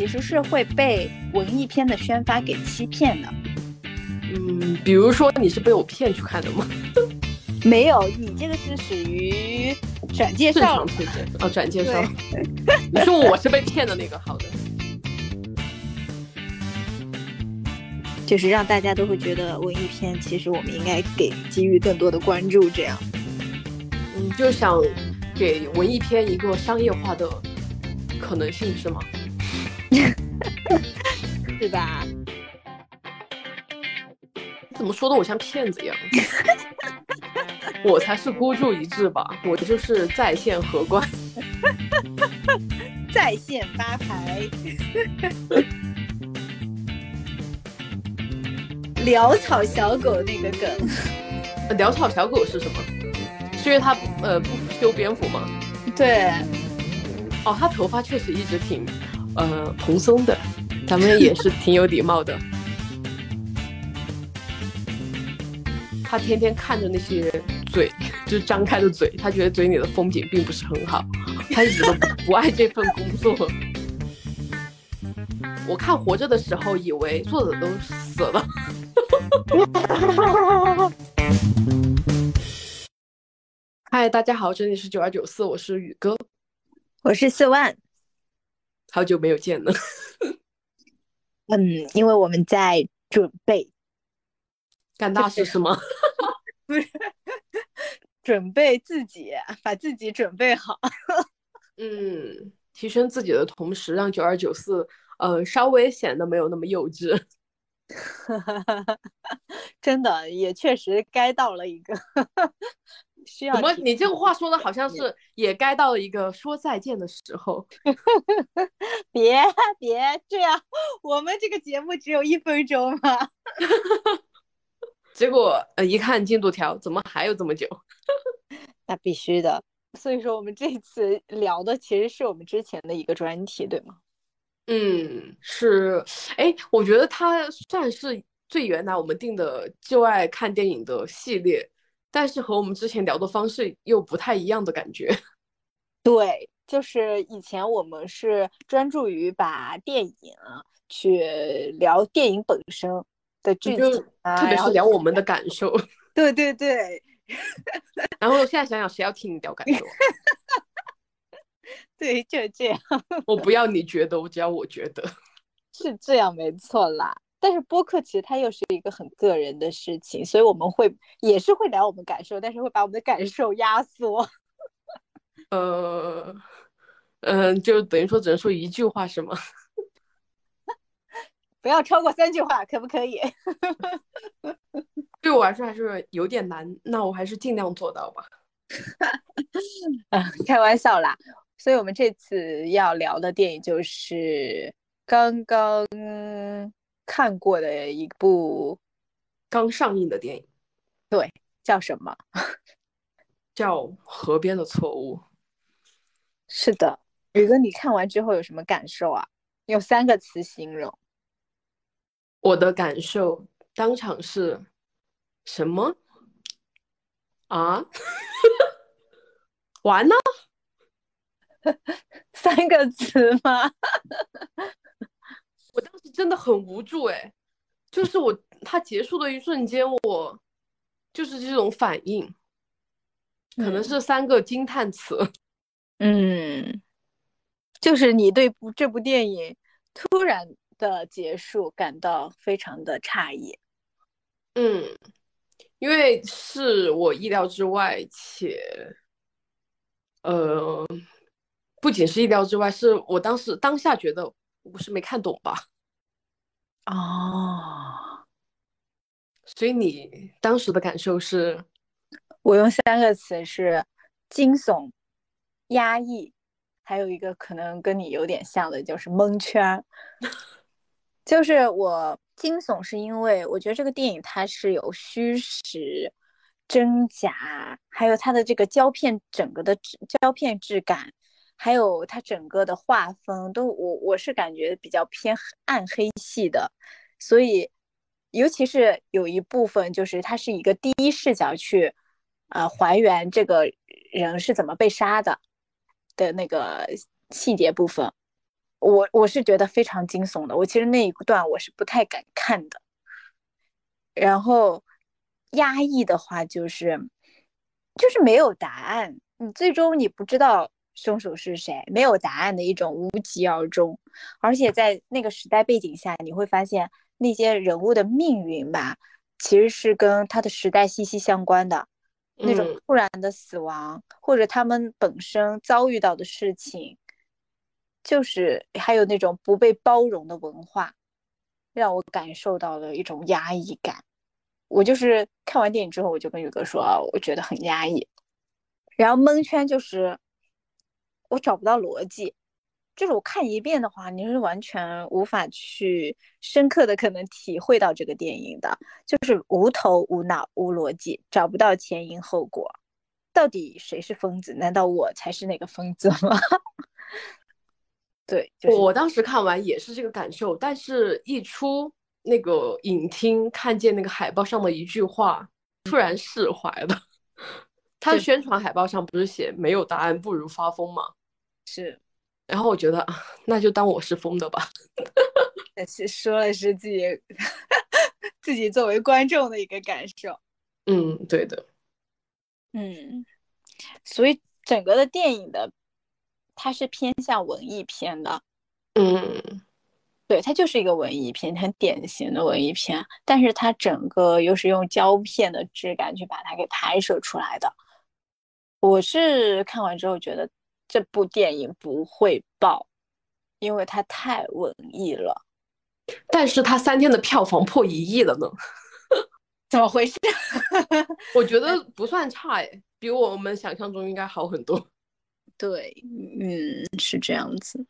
其实是会被文艺片的宣发给欺骗的。嗯，比如说你是被我骗去看的吗？没有，你这个是属于转介正绍常推荐哦，转介绍。你说我是被骗的那个，好的。就是让大家都会觉得文艺片其实我们应该给给予更多的关注，这样。嗯，就想给文艺片一个商业化的可能性是吗？是吧？怎么说的我像骗子一样？我才是孤注一掷吧，我就是在线荷官。在线发牌，潦草小狗那个梗，潦草小狗是什么？是因为他呃不修边幅吗？对，哦，他头发确实一直挺呃蓬松的，咱们也是挺有礼貌的。他天天看着那些嘴，就是张开的嘴，他觉得嘴里的风景并不是很好，他一直都不爱这份工作。我看活着的时候，以为作者都死了。嗨，大家好，这里是九二九四，我是宇哥，我是四万。好久没有见了。嗯，因为我们在准备干大事是吗？不是 准备自己，把自己准备好。嗯，提升自己的同时，让九二九四呃稍微显得没有那么幼稚。真的，也确实该到了一个需要怎么？你这个话说的好像是也该到了一个说再见的时候。别别这样，我们这个节目只有一分钟嘛。结果呃一看进度条，怎么还有这么久？那必须的。所以说，我们这次聊的其实是我们之前的一个专题，对吗？嗯，是。哎，我觉得它算是最原来我们定的就爱看电影的系列，但是和我们之前聊的方式又不太一样的感觉。对，就是以前我们是专注于把电影去聊电影本身的剧就情啊，特别是聊我们的感受。对对对 然后现在想想，谁要听你聊感受啊？对，就这样，我不要你觉得，我只要我觉得。是这样，没错啦。但是播客其实它又是一个很个人的事情，所以我们会也是会聊我们感受，但是会把我们的感受压缩。呃，嗯、就等于说只能说一句话是吗？不要超过三句话，可不可以？对我来说还是有点难，那我还是尽量做到吧。啊，开玩笑啦。所以我们这次要聊的电影就是刚刚看过的一部，刚上映的电影对叫什么？叫《河边的错误》，是的，宇哥，你看完之后有什么感受啊？用三个词形容。我的感受当场是什么啊？完了，三个词吗？我当时真的很无助哎，就是我它结束的一瞬间，我就是这种反应，可能嗯是三个惊叹词。嗯，就是你对部这部电影突然的结束感到非常的诧异。嗯，因为是我意料之外，且呃，不仅是意料之外，是我当时当下觉得我是没看懂吧。哦，所以你当时的感受是，我用三个词是惊悚、压抑，还有一个可能跟你有点像的，就是蒙圈。就是我惊悚是因为我觉得这个电影它是有虚实、真假，还有它的这个胶片整个的质胶片质感，还有它整个的画风都我我是感觉比较偏暗黑系的，所以尤其是有一部分就是它是一个第一视角去呃还原这个人是怎么被杀的的那个细节部分，我我是觉得非常惊悚的。我其实那一段我是不太敢看的。然后压抑的话就是就是没有答案，你最终你不知道凶手是谁，没有答案的一种无疾而终。而且在那个时代背景下，你会发现那些人物的命运吧，其实是跟他的时代息息相关的。那种突然的死亡，或者他们本身遭遇到的事情，就是还有那种不被包容的文化，让我感受到了一种压抑感。我就是看完电影之后，我就跟宇哥说啊，我觉得很压抑，然后蒙圈就是我找不到逻辑。就是我看一遍的话，你是完全无法去深刻的可能体会到这个电影的，就是无头无脑无逻辑，找不到前因后果，到底谁是疯子？难道我才是那个疯子吗？对，我当时看完也是这个感受，但是一出那个影厅，看见那个海报上的一句话，突然释怀了。他的宣传海报上不是写“没有答案不如发疯”吗？是。然后我觉得啊，那就当我是疯的吧。是说的是自己 自己作为观众的一个感受。嗯，对的。嗯，所以整个的电影的它是偏向文艺片的。嗯，对，它就是一个文艺片，很典型的文艺片。但是它整个又是用胶片的质感去把它给拍摄出来的。我是看完之后觉得。这部电影不会爆，因为它太文艺了。但是它三天的票房破一亿了呢，怎么回事？我觉得不算差哎，比我们想象中应该好很多。对，嗯，是这样子。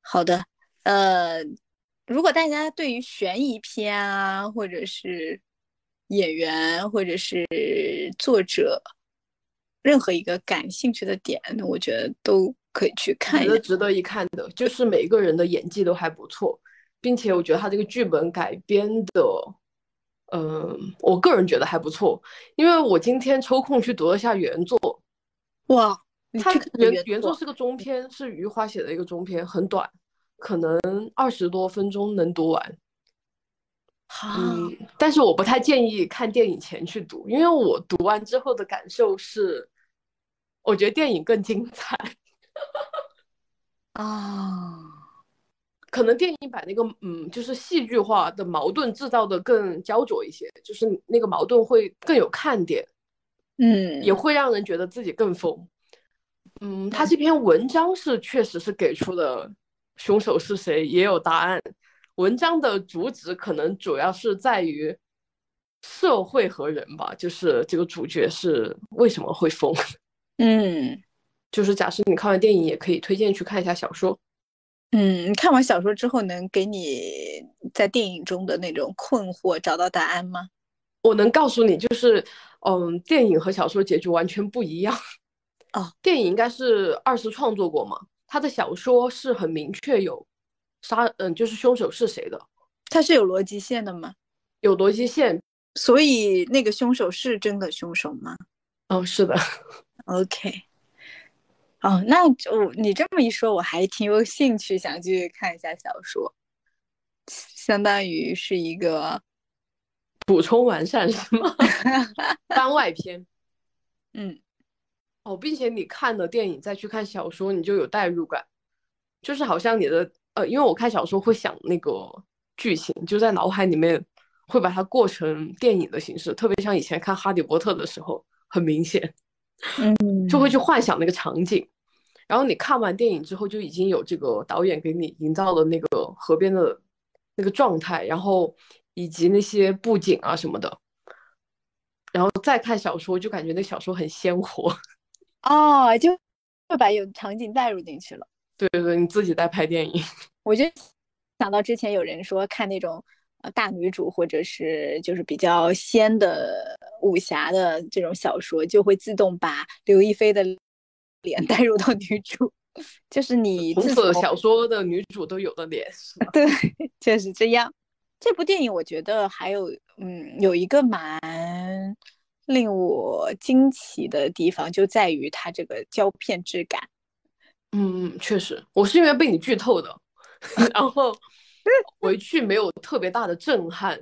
好的，呃，如果大家对于悬疑片啊，或者是演员，或者是作者，任何一个感兴趣的点，我觉得都可以去看，觉得值得一看的，就是每个人的演技都还不错，并且我觉得他这个剧本改编的，嗯，我个人觉得还不错，因为我今天抽空去读了一下原作，哇，他原原作是个中篇，是余华写的一个中篇，很短，可能二十多分钟能读完。嗯，但是我不太建议看电影前去读，因为我读完之后的感受是，我觉得电影更精彩。啊，可能电影把那个嗯，就是戏剧化的矛盾制造的更焦灼一些，就是那个矛盾会更有看点，嗯，也会让人觉得自己更疯。嗯，他这篇文章是确实是给出了凶手是谁，也有答案。文章的主旨可能主要是在于社会和人吧，就是这个主角是为什么会疯。嗯，就是假设你看完电影，也可以推荐去看一下小说。嗯，你看完小说之后，能给你在电影中的那种困惑找到答案吗？我能告诉你，就是嗯，电影和小说结局完全不一样。哦，电影应该是二次创作过嘛，他的小说是很明确有。杀，嗯，就是凶手是谁的？他是有逻辑线的吗？有逻辑线，所以那个凶手是真的凶手吗？哦，是的。OK。哦，那我你这么一说，我还挺有兴趣想去看一下小说，相当于是一个补充完善是吗？番外篇。嗯。哦，并且你看了电影再去看小说，你就有代入感，就是好像你的。呃，因为我看小说会想那个剧情，就在脑海里面会把它过成电影的形式，特别像以前看《哈利波特》的时候，很明显，嗯，就会去幻想那个场景。然后你看完电影之后，就已经有这个导演给你营造的那个河边的那个状态，然后以及那些布景啊什么的。然后再看小说，就感觉那小说很鲜活，哦，就会把有场景带入进去了。对对对，你自己在拍电影，我就想到之前有人说看那种呃大女主或者是就是比较仙的武侠的这种小说，就会自动把刘亦菲的脸 带入到女主，就是你红色小说的女主都有的脸，对，就是这样。这部电影我觉得还有嗯有一个蛮令我惊奇的地方，就在于它这个胶片质感。嗯，确实，我是因为被你剧透的，然后回去没有特别大的震撼。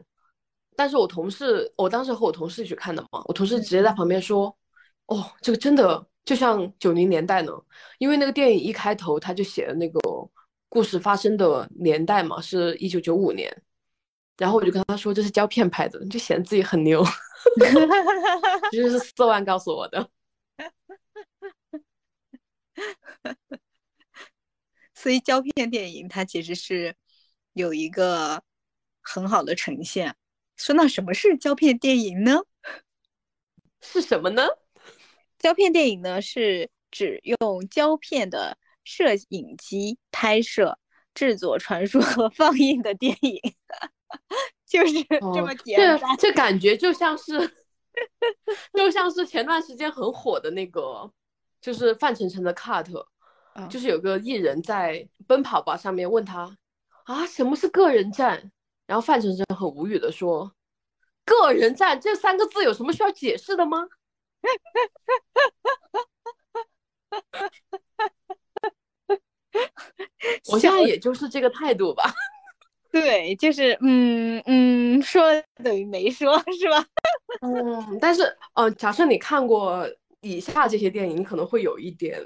但是我同事，我当时和我同事一起看的嘛，我同事直接在旁边说：“哦，这个真的就像九零年代呢，因为那个电影一开头他就写了那个故事发生的年代嘛，是一九九五年。”然后我就跟他说这是胶片拍的，就显得自己很牛。其实是四万告诉我的。所以胶片电影它其实是有一个很好的呈现。说到什么是胶片电影呢？是什么呢？胶片电影呢是指用胶片的摄影机拍摄、制作、传输和放映的电影，就是这么简单。这感觉就像是，就像是前段时间很火的那个，就是范丞丞的 cut，就是有个艺人在奔跑吧上面问他啊，什么是个人战？然后范丞丞很无语的说：“个人战这三个字有什么需要解释的吗？” 我现在也就是这个态度吧。对，就是嗯嗯，说等于没说，是吧？嗯，但是呃，假设你看过以下这些电影，你可能会有一点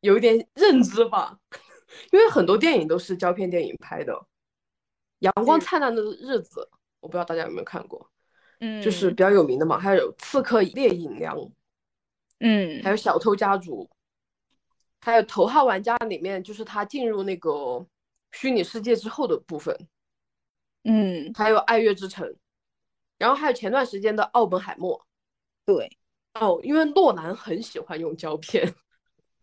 有一点认知吧，因为很多电影都是胶片电影拍的。阳光灿烂的日子，我不知道大家有没有看过，嗯，就是比较有名的嘛。还有《刺客聂隐娘》，嗯，还有《小偷家族》，还有《头号玩家》里面，就是他进入那个虚拟世界之后的部分，嗯，还有《爱乐之城》，然后还有前段时间的《奥本海默》。对，哦，因为诺兰很喜欢用胶片。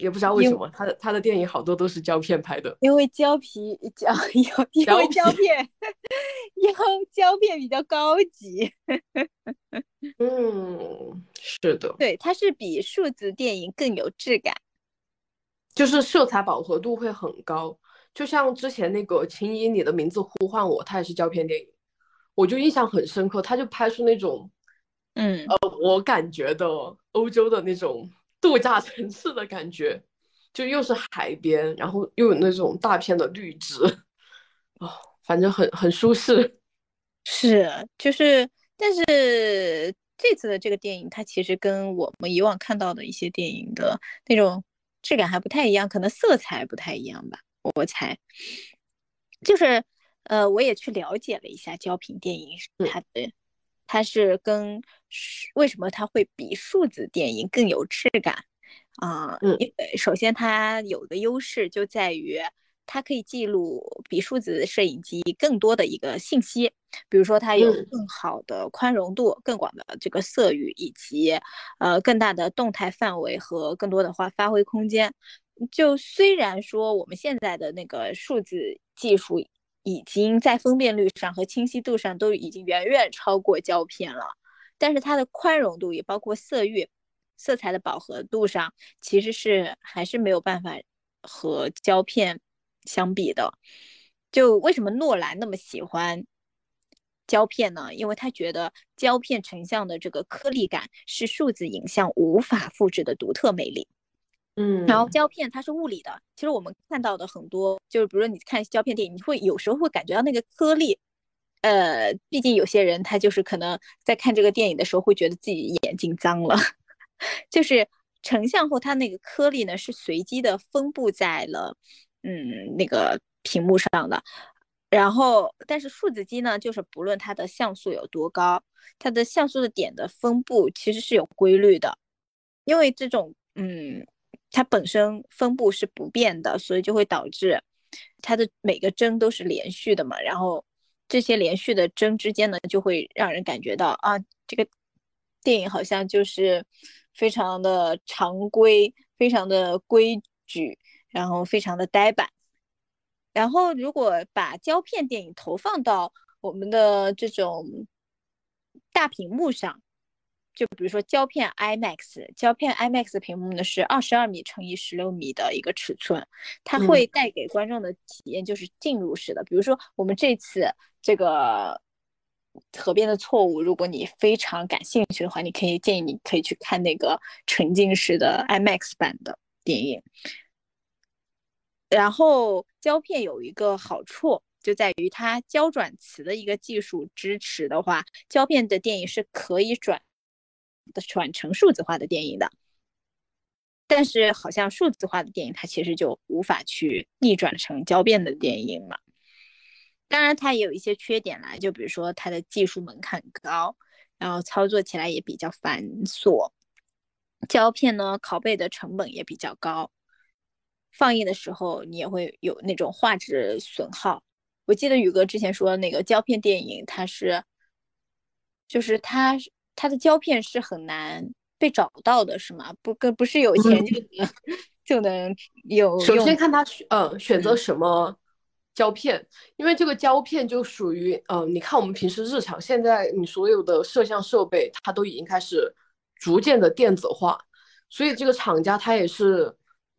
也不知道为什么他的他的电影好多都是胶片拍的，因为胶皮胶有因为胶片，因为胶片比较高级。嗯，是的，对，它是比数字电影更有质感，就是色彩饱和度会很高。就像之前那个《请以你的名字呼唤我》，它也是胶片电影，我就印象很深刻，他就拍出那种，嗯呃，我感觉的欧洲的那种。度假城市的感觉，就又是海边，然后又有那种大片的绿植，哦，反正很很舒适。是，就是，但是这次的这个电影，它其实跟我们以往看到的一些电影的那种质感还不太一样，可能色彩不太一样吧，我猜。就是，呃，我也去了解了一下胶片电影，它的。它是跟为什么它会比数字电影更有质感啊？嗯，首先它有的优势就在于它可以记录比数字摄影机更多的一个信息，比如说它有更好的宽容度、更广的这个色域，以及呃更大的动态范围和更多的话发挥空间。就虽然说我们现在的那个数字技术。已经在分辨率上和清晰度上都已经远远超过胶片了，但是它的宽容度也包括色域、色彩的饱和度上，其实是还是没有办法和胶片相比的。就为什么诺兰那么喜欢胶片呢？因为他觉得胶片成像的这个颗粒感是数字影像无法复制的独特魅力。嗯，然后胶片它是物理的，其实我们看到的很多，就是比如说你看胶片电影，你会有时候会感觉到那个颗粒，呃，毕竟有些人他就是可能在看这个电影的时候会觉得自己眼睛脏了，就是成像后它那个颗粒呢是随机的分布在了嗯那个屏幕上的，然后但是数字机呢就是不论它的像素有多高，它的像素的点的分布其实是有规律的，因为这种嗯。它本身分布是不变的，所以就会导致它的每个帧都是连续的嘛。然后这些连续的帧之间呢，就会让人感觉到啊，这个电影好像就是非常的常规、非常的规矩，然后非常的呆板。然后如果把胶片电影投放到我们的这种大屏幕上，就比如说胶片 IMAX，胶片 IMAX 屏幕呢是二十二米乘以十六米的一个尺寸，它会带给观众的体验就是进入式的。比如说我们这次这个河边的错误，如果你非常感兴趣的话，你可以建议你可以去看那个沉浸式的 IMAX 版的电影。然后胶片有一个好处，就在于它胶转磁的一个技术支持的话，胶片的电影是可以转转成数字化的电影的。但是好像数字化的电影，它其实就无法去逆转成胶片的电影嘛。当然，它也有一些缺点啦，就比如说它的技术门槛高，然后操作起来也比较繁琐。胶片呢，拷贝的成本也比较高，放映的时候你也会有那种画质损耗。我记得宇哥之前说那个胶片电影，它是，就是它它的胶片是很难被找到的，是吗？不，跟不是有钱就能就能有。首先看他选，呃，选择什么。胶片，因为这个胶片就属于，嗯，你看我们平时日常，现在你所有的摄像设备，它都已经开始逐渐的电子化，所以这个厂家它也是，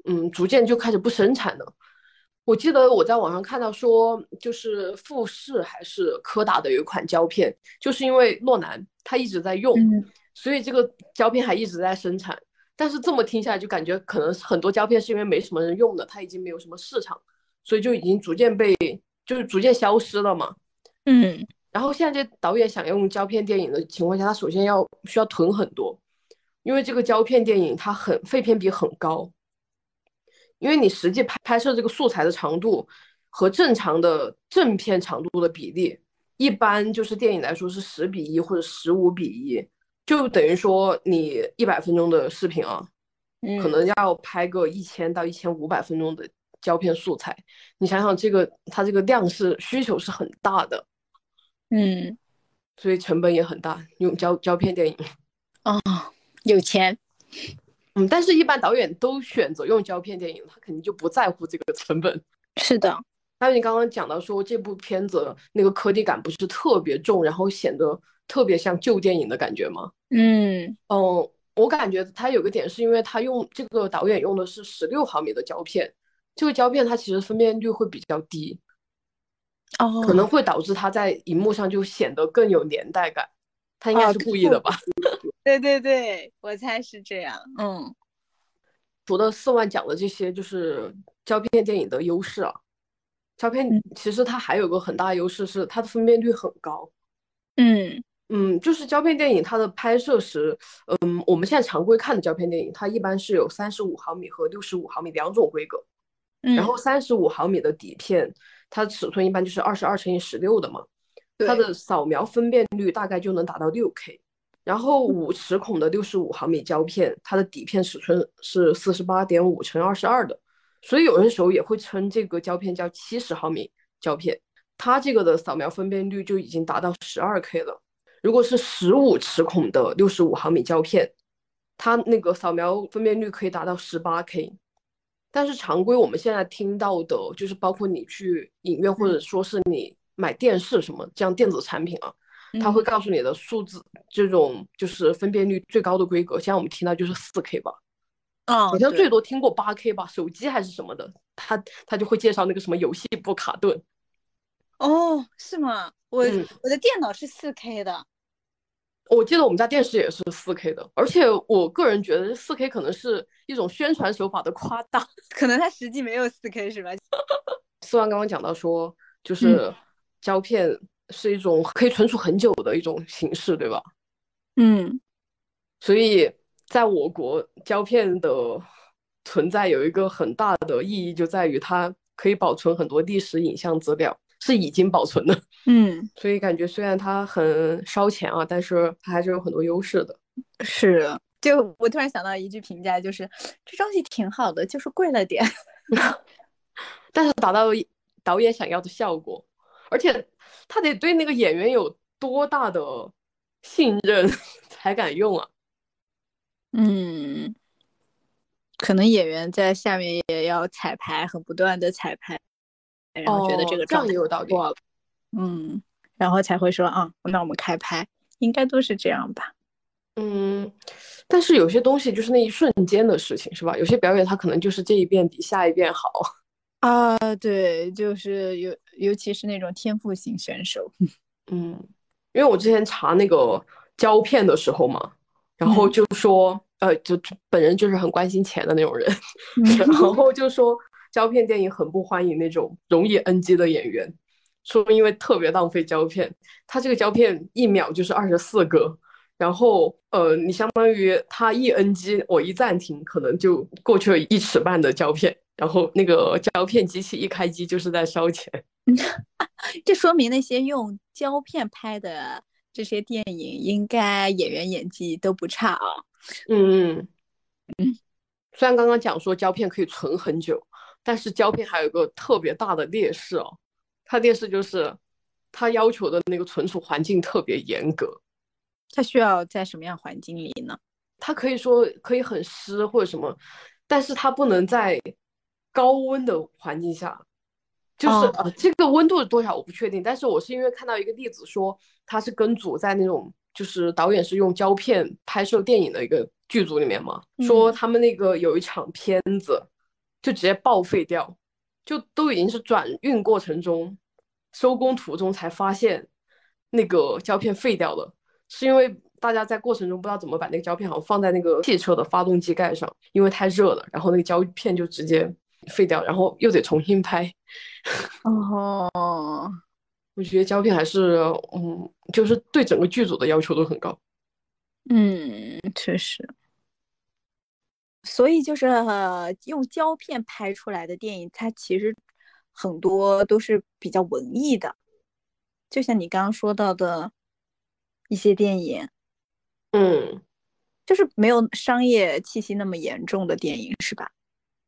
嗯，逐渐就开始不生产了。我记得我在网上看到说，就是富士还是柯达的有一款胶片，就是因为诺兰他一直在用，所以这个胶片还一直在生产。但是这么听下来，就感觉可能很多胶片是因为没什么人用的，它已经没有什么市场。所以就已经逐渐被，就是逐渐消失了嘛。嗯，然后现在这导演想用胶片电影的情况下，他首先要需要囤很多，因为这个胶片电影它很废片比很高，因为你实际拍拍摄这个素材的长度和正常的正片长度的比例，一般就是电影来说是十比一或者十五比一，就等于说你一百分钟的视频啊，可能要拍个一千到一千五百分钟的。胶片素材，你想想这个，它这个量是需求是很大的，嗯，所以成本也很大，用胶胶片电影，啊，有钱，嗯，但是一般导演都选择用胶片电影，他肯定就不在乎这个成本。是的，还有你刚刚讲到说这部片子那个颗粒感不是特别重，然后显得特别像旧电影的感觉吗？嗯，哦，我感觉它有个点是因为它用这个导演用的是十六毫米的胶片。这个胶片它其实分辨率会比较低，哦，可能会导致它在荧幕上就显得更有年代感。他应该是故意的吧？对对对，我猜是这样。嗯，除了四万讲的这些，就是胶片电影的优势啊。胶片其实它还有个很大优势是它的分辨率很高。嗯嗯，就是胶片电影它的拍摄时，嗯，我们现在常规看的胶片电影，它一般是有三十五毫米和六十五毫米两种规格。然后三十五毫米的底片，它尺寸一般就是二十二乘以十六的嘛，它的扫描分辨率大概就能达到六 K。然后五十孔的六十五毫米胶片，它的底片尺寸是四十八点五乘二十二的，所以有的时候也会称这个胶片叫七十毫米胶片，它这个的扫描分辨率就已经达到十二 K 了。如果是十五齿孔的六十五毫米胶片，它那个扫描分辨率可以达到十八 K。但是常规我们现在听到的，就是包括你去影院或者说是你买电视什么这样电子产品啊，他会告诉你的数字这种就是分辨率最高的规格，现在我们听到就是四 K 吧，啊，好像最多听过八 K 吧，手机还是什么的，他他就会介绍那个什么游戏不卡顿。哦，是吗？我我的电脑是四 K 的。我记得我们家电视也是四 K 的，而且我个人觉得四 K 可能是一种宣传手法的夸大，可能它实际没有四 K 是吧？四万刚刚讲到说，就是胶片是一种可以存储很久的一种形式，对吧？嗯，所以在我国胶片的存在有一个很大的意义，就在于它可以保存很多历史影像资料。是已经保存的，嗯，所以感觉虽然它很烧钱啊，但是它还是有很多优势的。是，就我突然想到一句评价，就是这东西挺好的，就是贵了点，但是达到导演想要的效果，而且他得对那个演员有多大的信任 才敢用啊？嗯，可能演员在下面也要彩排，很不断的彩排。然后觉得这个状态过了，嗯，然后才会说啊，那我们开拍，应该都是这样吧？嗯，但是有些东西就是那一瞬间的事情，是吧？有些表演它可能就是这一遍比下一遍好啊。对，就是尤尤其是那种天赋型选手，嗯，因为我之前查那个胶片的时候嘛，然后就说，呃，就本人就是很关心钱的那种人，然后就说。胶片电影很不欢迎那种容易 NG 的演员，说因为特别浪费胶片。他这个胶片一秒就是二十四个，然后呃，你相当于他一 NG，我一暂停，可能就过去了一尺半的胶片，然后那个胶片机器一开机就是在烧钱。这说明那些用胶片拍的这些电影，应该演员演技都不差啊。嗯嗯嗯。虽然刚刚讲说胶片可以存很久，但是胶片还有个特别大的劣势哦。它劣势就是它要求的那个存储环境特别严格。它需要在什么样环境里呢？它可以说可以很湿或者什么，但是它不能在高温的环境下。就是呃，这个温度是多少我不确定，但是我是因为看到一个例子说，他是跟组在那种就是导演是用胶片拍摄电影的一个剧组里面嘛，说他们那个有一场片子就直接报废掉，就都已经是转运过程中、收工途中才发现那个胶片废掉了，是因为大家在过程中不知道怎么把那个胶片好像放在那个汽车的发动机盖上，因为太热了，然后那个胶片就直接废掉，然后又得重新拍。哦，我觉得胶片还是，嗯，就是对整个剧组的要求都很高。嗯，确实。所以就是用胶片拍出来的电影，它其实很多都是比较文艺的，就像你刚刚说到的一些电影，嗯，就是没有商业气息那么严重的电影，是吧？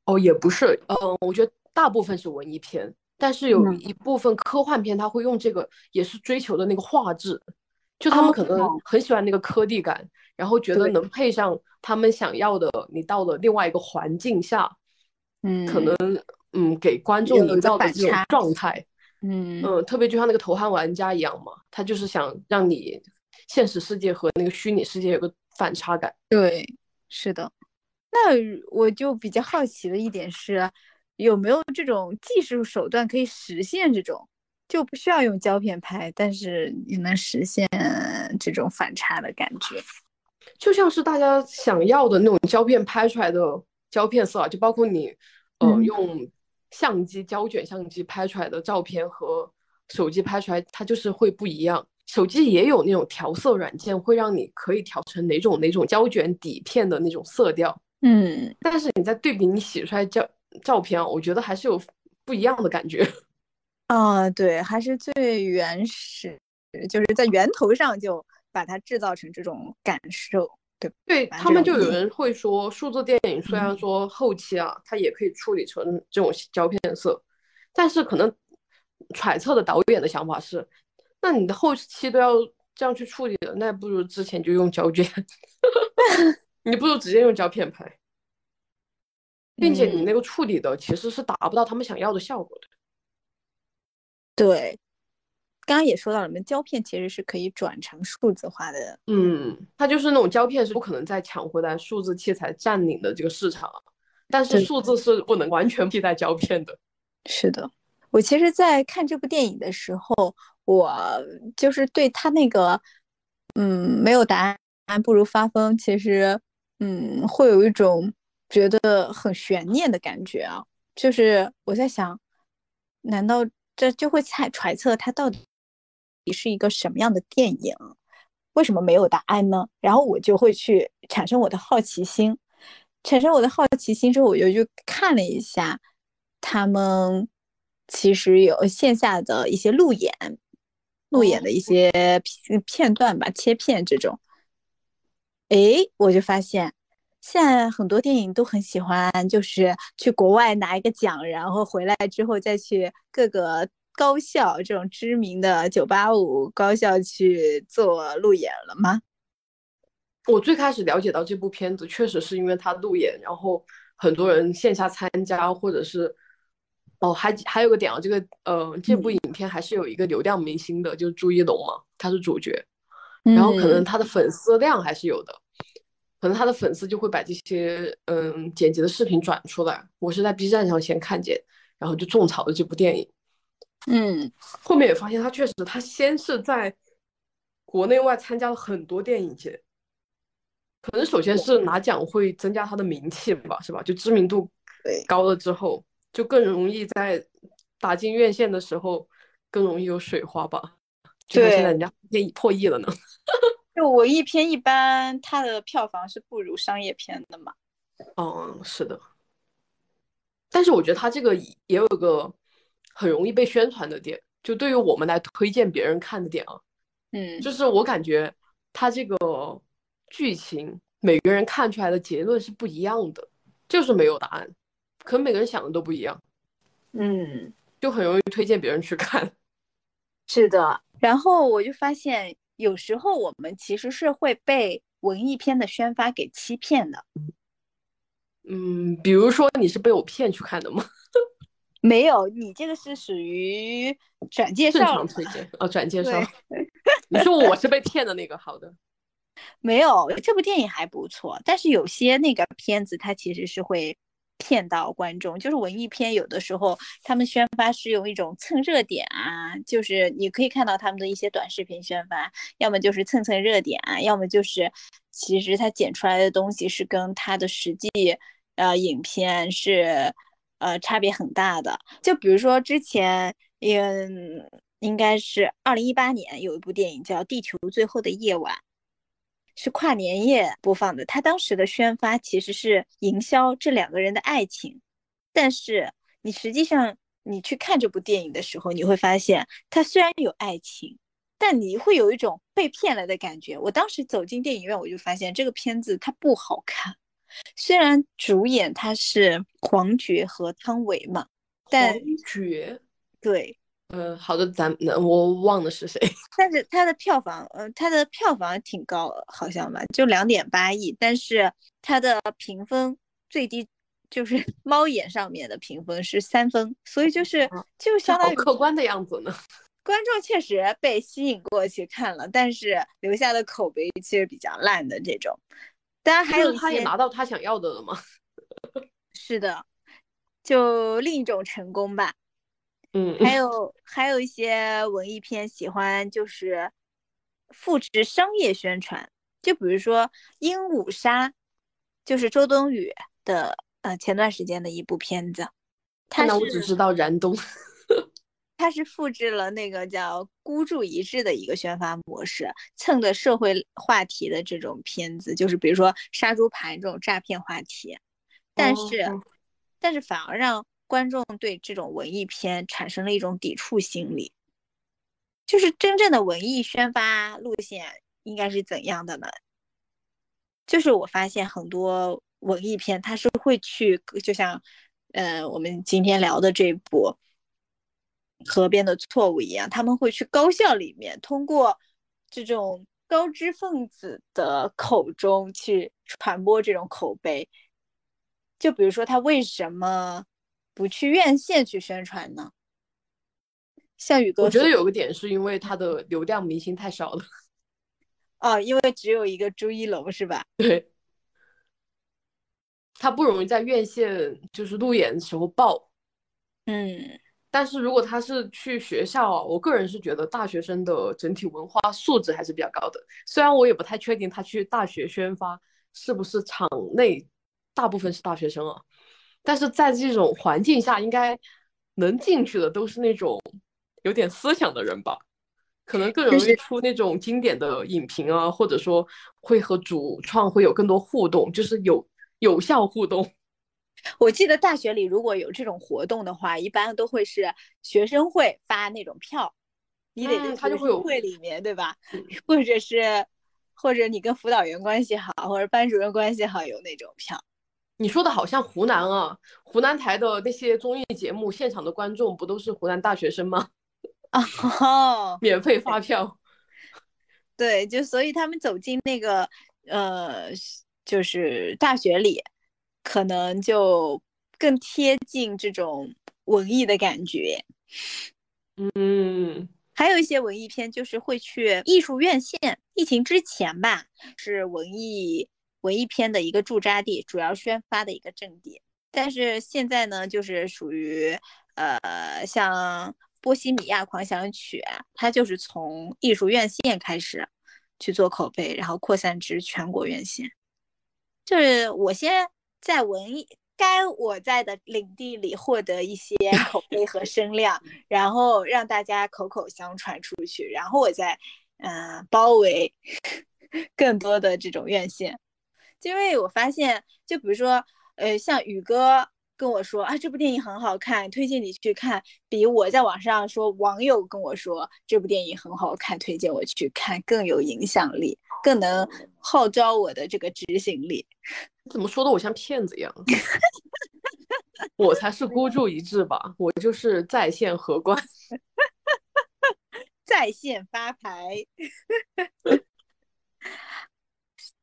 哦，也不是，嗯，我觉得大部分是文艺片。但是有一部分科幻片，他会用这个，也是追求的那个画质，就他们可能很喜欢那个颗粒感，然后觉得能配上他们想要的，你到了另外一个环境下，嗯，可能嗯给观众营造的这种状态，嗯嗯，特别就像那个头号玩家一样嘛，他就是想让你现实世界和那个虚拟世界有个反差感。对，是的。那我就比较好奇的一点是。有没有这种技术手段可以实现这种，就不需要用胶片拍，但是也能实现这种反差的感觉？就像是大家想要的那种胶片拍出来的胶片色，就包括你，呃，用相机胶卷相机拍出来的照片和手机拍出来，它就是会不一样。手机也有那种调色软件，会让你可以调成哪种哪种胶卷底片的那种色调。嗯，但是你在对比你洗出来照。照片我觉得还是有不一样的感觉。啊，对，还是最原始，就是在源头上就把它制造成这种感受，对对他们就有人会说，数字电影虽然说后期啊，它也可以处理成这种胶片色，但是可能揣测的导演的想法是，那你的后期都要这样去处理了，那不如之前就用胶卷，你不如直接用胶片拍。并且你那个处理的其实是达不到他们想要的效果的。对，刚刚也说到了，我们胶片其实是可以转成数字化的。嗯，它就是那种胶片是不可能再抢回来数字器材占领的这个市场，但是数字是不能完全替代胶片的。是的，我其实，在看这部电影的时候，我就是对他那个，嗯，没有答案不如发疯，其实，嗯，会有一种。觉得很悬念的感觉啊，就是我在想，难道这就会猜揣测它到底是一个什么样的电影？为什么没有答案呢？然后我就会去产生我的好奇心，产生我的好奇心之后，我就去看了一下他们其实有线下的一些路演，路演的一些片片段吧，切片这种，哎，我就发现。现在很多电影都很喜欢，就是去国外拿一个奖，然后回来之后再去各个高校这种知名的九八五高校去做路演了吗？我最开始了解到这部片子，确实是因为他路演，然后很多人线下参加，或者是哦，还还有个点啊，这个呃，这部影片还是有一个流量明星的，就是朱一龙嘛，他是主角，然后可能他的粉丝量还是有的。可能他的粉丝就会把这些嗯剪辑的视频转出来，我是在 B 站上先看见，然后就种草了这部电影。嗯，后面也发现他确实，他先是在国内外参加了很多电影节，可能首先是拿奖会增加他的名气吧，是吧？就知名度高了之后，就更容易在打进院线的时候更容易有水花吧。就像现在人家片破亿了呢。就文艺片一般，它的票房是不如商业片的嘛。嗯，是的。但是我觉得它这个也有个很容易被宣传的点，就对于我们来推荐别人看的点啊，嗯，就是我感觉它这个剧情每个人看出来的结论是不一样的，就是没有答案，可能每个人想的都不一样，嗯，就很容易推荐别人去看。是的，然后我就发现有时候我们其实是会被文艺片的宣发给欺骗的。嗯，比如说你是被我骗去看的吗？没有，你这个是属于转介绍，正常推荐哦，转介绍。你说我是被骗的那个，好的。没有，这部电影还不错，但是有些那个片子它其实是会骗到观众，就是文艺片有的时候他们宣发是用一种蹭热点啊，就是你可以看到他们的一些短视频宣发，要么就是蹭蹭热点啊，要么就是其实他剪出来的东西是跟他的实际。呃，影片是呃差别很大的。就比如说之前，嗯，应该是二零一八年有一部电影叫《地球最后的夜晚》，是跨年夜播放的。他当时的宣发其实是营销这两个人的爱情，但是你实际上你去看这部电影的时候，你会发现他虽然有爱情，但你会有一种被骗了的感觉。我当时走进电影院，我就发现这个片子它不好看。虽然主演他是黄觉和汤唯嘛，但黄觉对，呃，好的，咱我忘了是谁，但是它的票房，呃，它的票房挺高，好像吧，就两点八亿，但是它的评分最低就是 猫眼上面的评分是三分，所以就是就相当于客观的样子呢。观众确实被吸引过去看了，但是留下的口碑其实比较烂的这种。当然还有他也拿到他想要的了吗？是的，就另一种成功吧。嗯，还有还有一些文艺片喜欢就是复制商业宣传，就比如说《鹦鹉杀》，就是周冬雨的呃前段时间的一部片子。那我只知道燃冬。他是复制了那个叫孤注一掷的一个宣发模式，蹭的社会话题的这种片子，就是比如说杀猪盘这种诈骗话题，但是但是反而让观众对这种文艺片产生了一种抵触心理。就是真正的文艺宣发路线应该是怎样的呢？就是我发现很多文艺片它是会去，就像呃我们今天聊的这部。河边的错误一样，他们会去高校里面，通过这种高知分子的口中去传播这种口碑。就比如说，他为什么不去院线去宣传呢？像宇哥，我觉得有个点是因为他的流量明星太少了。哦，因为只有一个朱一龙是吧？对，他不容易在院线就是路演的时候爆。嗯。但是如果他是去学校，我个人是觉得大学生的整体文化素质还是比较高的。虽然我也不太确定他去大学宣发是不是场内大部分是大学生啊，但是在这种环境下，应该能进去的都是那种有点思想的人吧，可能更容易出那种经典的影评啊，或者说会和主创会有更多互动，就是有有效互动。我记得大学里如果有这种活动的话，一般都会是学生会发那种票，你得在学生会里面，对吧？或者是，或者你跟辅导员关系好，或者班主任关系好，有那种票。你说的好像湖南啊，湖南台的那些综艺节目，现场的观众不都是湖南大学生吗？哦，免费发票。对，就所以他们走进那个呃，就是大学里。可能就更贴近这种文艺的感觉，嗯，还有一些文艺片就是会去艺术院线。疫情之前吧，是文艺文艺片的一个驻扎地，主要宣发的一个阵地。但是现在呢，就是属于呃，像《波西米亚狂想曲》，它就是从艺术院线开始去做口碑，然后扩散至全国院线。就是我先。在文艺该我在的领地里获得一些口碑和声量，然后让大家口口相传出去，然后我再嗯、包围 更多的这种院线。就因为我发现，就比如说呃，像宇哥跟我说啊，这部电影很好看，推荐你去看，比我在网上说网友跟我说这部电影很好看，推荐我去看更有影响力，更能号召我的这个执行力。怎么说的我像骗子一样？我才是孤注一掷吧，我就是在线荷官。在线发牌，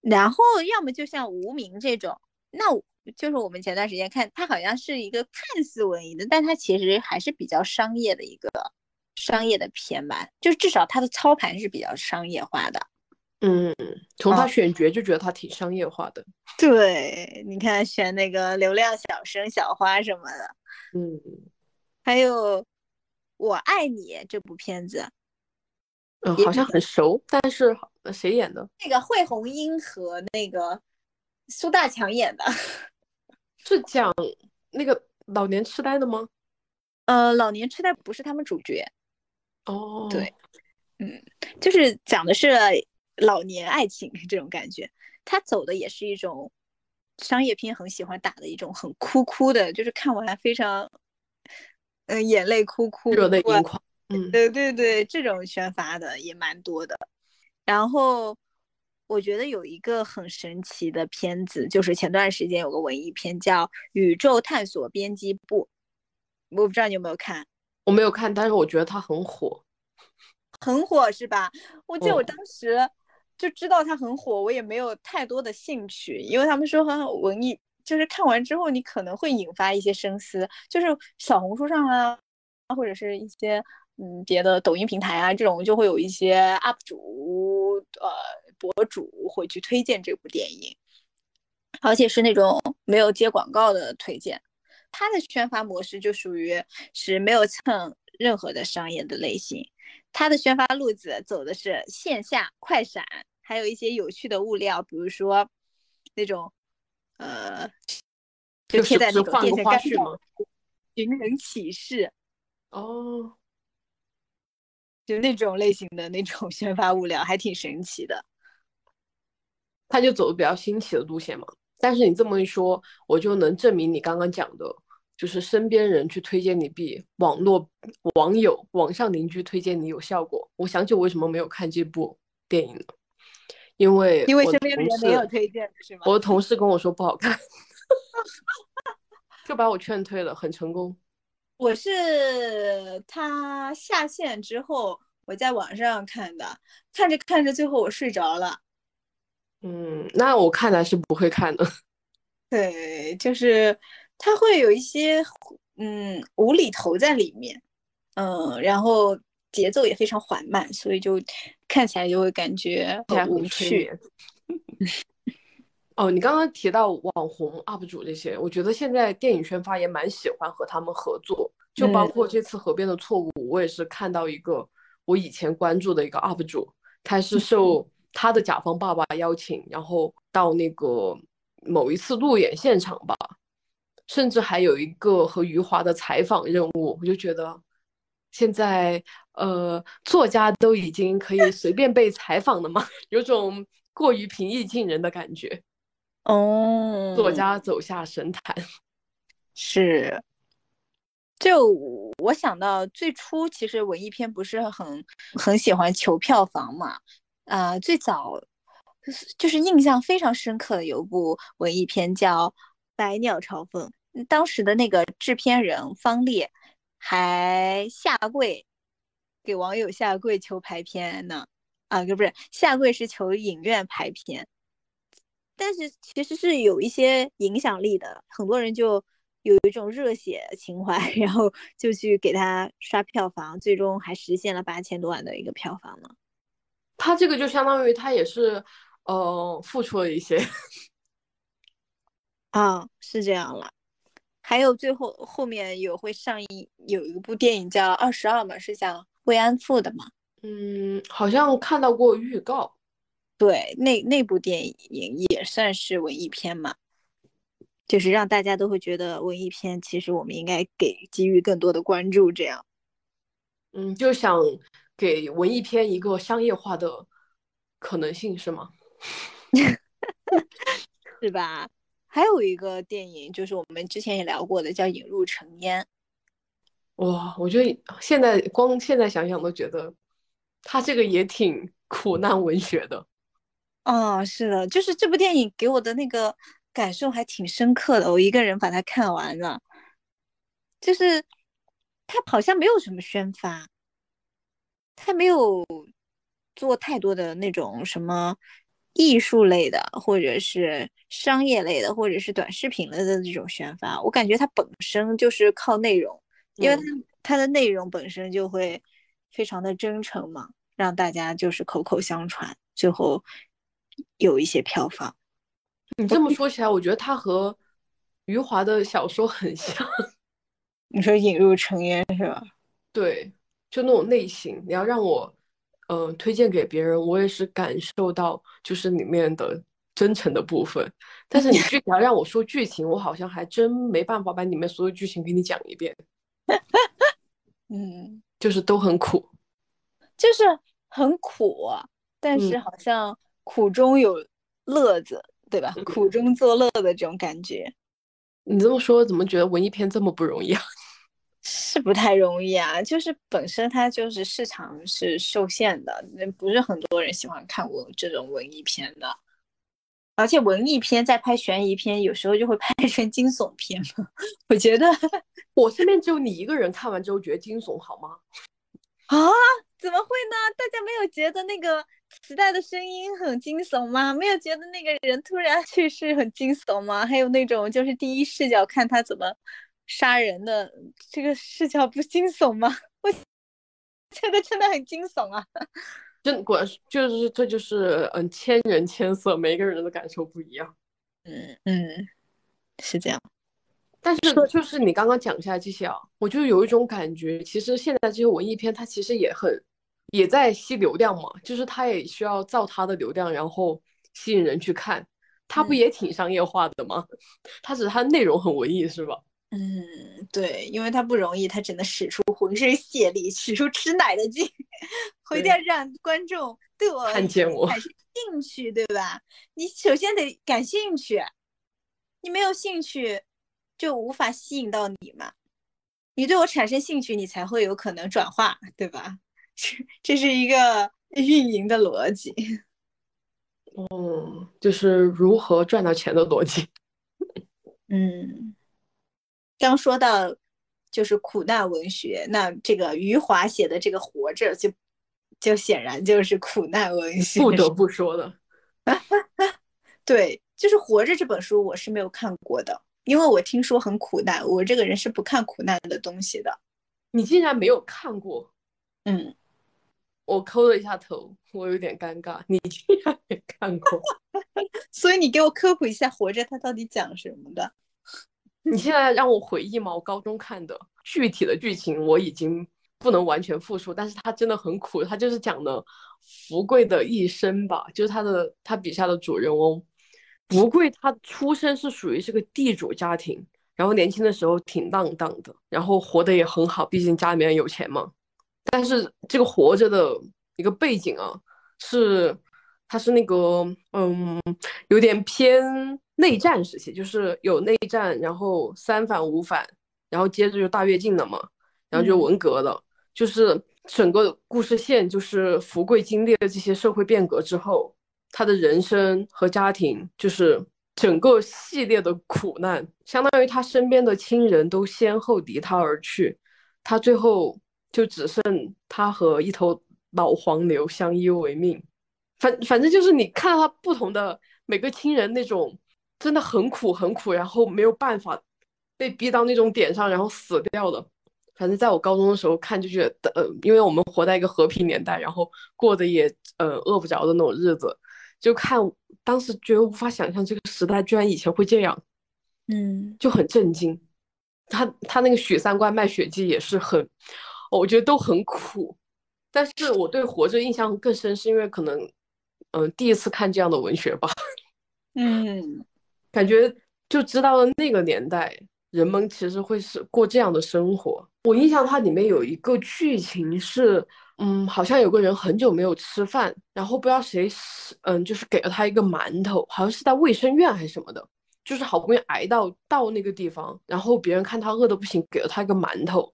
然后要么就像无名这种，那就是我们前段时间看，它好像是一个看似文艺的，但它其实还是比较商业的一个商业的片吧，就是至少它的操盘是比较商业化的。嗯，从他哦选角就觉得他挺商业化的。对，你看选那个流量小生、小花什么的，嗯，还有《我爱你》这部片子，嗯，好像很熟，但是呃谁演的？那个惠红英和那个苏大强演的。是讲那个老年痴呆的吗？呃，老年痴呆不是他们主角，哦，对，嗯就是讲的是老年爱情这种感觉。他走的也是一种商业片很喜欢打的一种很哭哭的，就是看完非常，嗯、眼泪哭哭，热泪盈眶。嗯，对对对，这种宣发的也蛮多的。然后我觉得有一个很神奇的片子，就是前段时间有个文艺片叫《宇宙探索编辑部》，我不知道你有没有看，我没有看，但是我觉得它很火。很火是吧？我记得我嗯当时就知道它很火，我也没有太多的兴趣，因为他们说很文艺，就是看完之后你可能会引发一些深思，就是小红书上啊，或者是一些嗯别的抖音平台啊，这种就会有一些 UP 主呃博主会去推荐这部电影，而且是那种没有接广告的推荐。它的宣发模式就属于是没有蹭任何的商业的类型，它的宣发路子走的是线下快闪，还有一些有趣的物料，比如说那种呃，就就贴在那个种电线杆上？寻人启事，哦，就那种类型的那种 宣发物料，还挺神奇的。他就走的比较新奇的路线嘛。但是你这么一说，我就能证明你刚刚讲的，就是身边人去推荐你比网络网友、网上邻居推荐你有效果。我想起我为什么没有看这部电影了，因为因为身边的人没有推荐的是吗？我的同事跟我说不好看，就把我劝退了，很成功。我是他下线之后，我在网上看的，看着看着最后我睡着了。嗯，那我看来是不会看的。对，就是他会有一些嗯无厘头在里面，嗯，然后节奏也非常缓慢，所以就看起来就会感觉很无趣。眠。哦，你刚刚提到网红 UP 主这些，我觉得现在电影宣发也蛮喜欢和他们合作，就包嗯括这次《河边的错误》，我也是看到一个我以前关注的一个 UP 主，他是受他的甲方爸爸邀请，然后到那个某一次路演现场吧，甚至还有一个和余华的采访任务，我就觉得现在呃作家都已经可以随便被采访了吗？有种过于平易近人的感觉。哦，作家走下神坛，是，就我想到最初其实文艺片不是很很喜欢求票房嘛，啊、最早就是印象非常深刻的有部文艺片叫《百鸟朝凤》，当时的那个制片人方烈还下跪给网友下跪求排片呢，啊，不是下跪是求影院排片。但是其实是有一些影响力的，很多人就有一种热血情怀，然后就去给他刷票房，最终还实现了八千多万的一个票房呢。他这个就相当于他也是呃付出了一些。啊，是这样了。还有最后后面有会上映有一部电影叫《二十二》嘛，是讲慰安妇的嘛？嗯，好像看到过预告。对，那那部电影也算是文艺片嘛，就是让大家都会觉得文艺片其实我们应该给给予更多的关注，这样。嗯，就想给文艺片一个商业化的可能性，是吗？是吧？还有一个电影，就是我们之前也聊过的，叫《引入尘烟》。哇，我觉得现在光现在想想都觉得，他这个也挺苦难文学的。哦，是的，就是这部电影给我的那个感受还挺深刻的。我一个人把它看完了，就是它好像没有什么宣发，它没有做太多的那种什么。艺术类的，或者是商业类的，或者是短视频类的这种宣发，我感觉它本身就是靠内容，因为它它的内容本身就会非常的真诚嘛，让大家就是口口相传，最后有一些票房。你这么说起来，我觉得它和余华的小说很像。你说引入尘烟是吧？对，就那种类型，你要让我。嗯，推荐给别人，我也是感受到就是里面的真诚的部分。但是你具体要让我说剧情，我好像还真没办法把里面所有剧情给你讲一遍。嗯，就是都很苦，就是很苦，但是好像苦中有乐子，对吧？苦中作乐的这种感觉。你这么说，怎么觉得文艺片这么不容易啊？是不太容易啊，就是本身它就是市场是受限的，那不是很多人喜欢看文这种文艺片的，而且文艺片在拍悬疑片，有时候就会拍成惊悚片嘛。我觉得我身边只有你一个人看完之后觉得惊悚，好吗？啊？怎么会呢？大家没有觉得那个磁带的声音很惊悚吗？没有觉得那个人突然 去世很惊悚吗？还有那种就是第一视角看他怎么。杀人的这个视角不惊悚吗？我觉得真的很惊悚啊！真果然就是这就是嗯，千人千色，每个人的感受不一样。嗯嗯，是这样。但是就是你刚刚讲下来这些啊，我就有一种感觉，其实现在这些文艺片它其实也很也在吸流量嘛，就是他也需要造他的流量，然后吸引人去看。他不也挺商业化的吗？他只是他内容很文艺，是吧？嗯，对，因为他不容易，他只能使出浑身解力，使出吃奶的劲，回家让观众对我看见我产生兴趣，对吧？你首先得感兴趣，你没有兴趣，就无法吸引到你嘛。你对我产生兴趣，你才会有可能转化，对吧？这这是一个运营的逻辑。哦，就是如何赚到钱的逻辑。嗯。刚说到就是苦难文学，那这个余华写的这个《活着》就就显然就是苦难文学，不得不说的。对，就是《活着》这本书我是没有看过的，因为我听说很苦难，我这个人是不看苦难的东西的。你竟然没有看过？嗯，我抠了一下头，我有点尴尬。你竟然也看过？所以你给我科普一下《活着》它到底讲什么的？你现在让我回忆嘛？我高中看的具体的剧情我已经不能完全复述，但是它真的很苦，它就是讲的福贵的一生吧，就是他的他笔下的主人翁福贵，他出生是属于是个地主家庭，然后年轻的时候挺浪荡的，然后活得也很好，毕竟家里面有钱嘛。但是这个活着的一个背景啊，是他是那个嗯，有点偏。内战时期就是有内战，然后三反五反，然后接着就大跃进了嘛，然后就文革了，就是整个故事线就是福贵经历了这些社会变革之后，他的人生和家庭就是整个系列的苦难，相当于他身边的亲人都先后离他而去，他最后就只剩他和一头老黄牛相依为命，反反正就是你看到他不同的每个亲人那种。真的很苦很苦，然后没有办法被逼到那种点上，然后死掉了。反正在我高中的时候看就觉得，呃，因为我们活在一个和平年代，然后过得也呃饿不着的那种日子，就看当时觉得无法想象这个时代居然以前会这样，嗯，就很震惊。他他那个许三观卖血记也是很，我觉得都很苦。但是我对活着印象更深，是因为可能嗯第一次看这样的文学吧，嗯。感觉就知道了那个年代人们其实会是过这样的生活。我印象它里面有一个剧情是，嗯，好像有个人很久没有吃饭，然后不知道谁是，嗯，就是给了他一个馒头，好像是在卫生院还是什么的，就是好不容易挨到到那个地方，然后别人看他饿的不行，给了他一个馒头，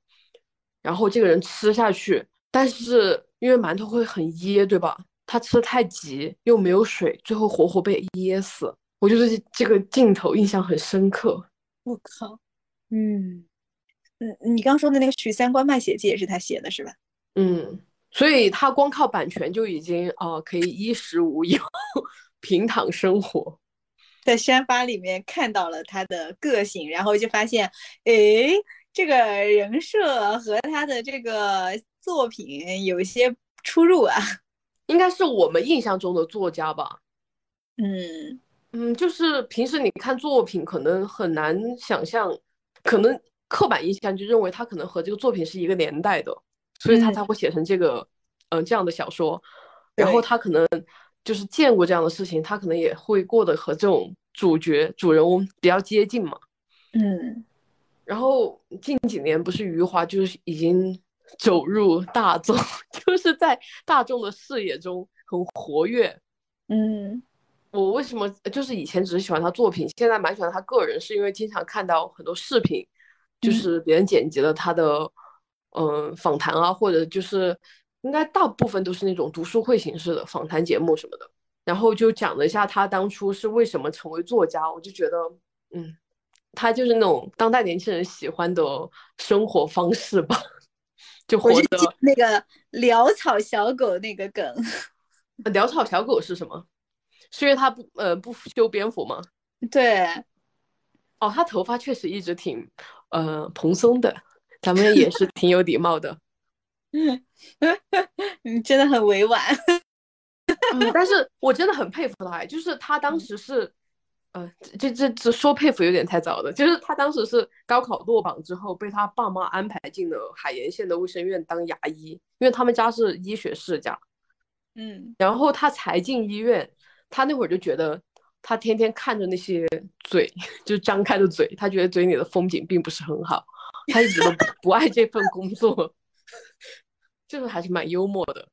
然后这个人吃下去，但是因为馒头会很噎，对吧？他吃的太急，又没有水，最后活活被噎死。我就是这个镜头印象很深刻。我靠，嗯嗯，你刚说的那个《许三观卖血记》也是他写的，是吧？嗯，所以他光靠版权就已经啊可以衣食无忧，平躺生活。在宣发里面看到了他的个性，然后就发现，哎，这个人设和他的这个作品有一些出入啊。应该是我们印象中的作家吧？嗯。嗯，就是平时你看作品，可能很难想象，可能刻板印象就认为他可能和这个作品是一个年代的，所以他才会写成这个，嗯，这样的小说。然后他可能就是见过这样的事情，他可能也会过得和这种主角、主人翁比较接近嘛。嗯。然后近几年不是余华就是已经走入大众，就是在大众的视野中很活跃。嗯。我为什么就是以前只是喜欢他作品，现在蛮喜欢他个人，是因为经常看到很多视频，就是别人剪辑了他的嗯访谈啊，或者就是应该大部分都是那种读书会形式的访谈节目什么的，然后就讲了一下他当初是为什么成为作家，我就觉得嗯，他就是那种当代年轻人喜欢的生活方式吧，就活得那个潦草小狗那个梗，潦草小狗是什么？是因为他不呃不修边幅吗？对，哦，他头发确实一直挺呃蓬松的，咱们也是 挺有礼貌的。你真的很委婉。嗯，但是我真的很佩服他，就是他当时是，呃，这这这说佩服有点太早了，就是他当时是高考落榜之后，被他爸妈安排进了海盐县的卫生院当牙医，因为他们家是医学世家。嗯，然后他才进医院。他那会儿就觉得，他天天看着那些嘴，就张开的嘴，他觉得嘴里的风景并不是很好，他一直都不爱这份工作，就是还是蛮幽默的。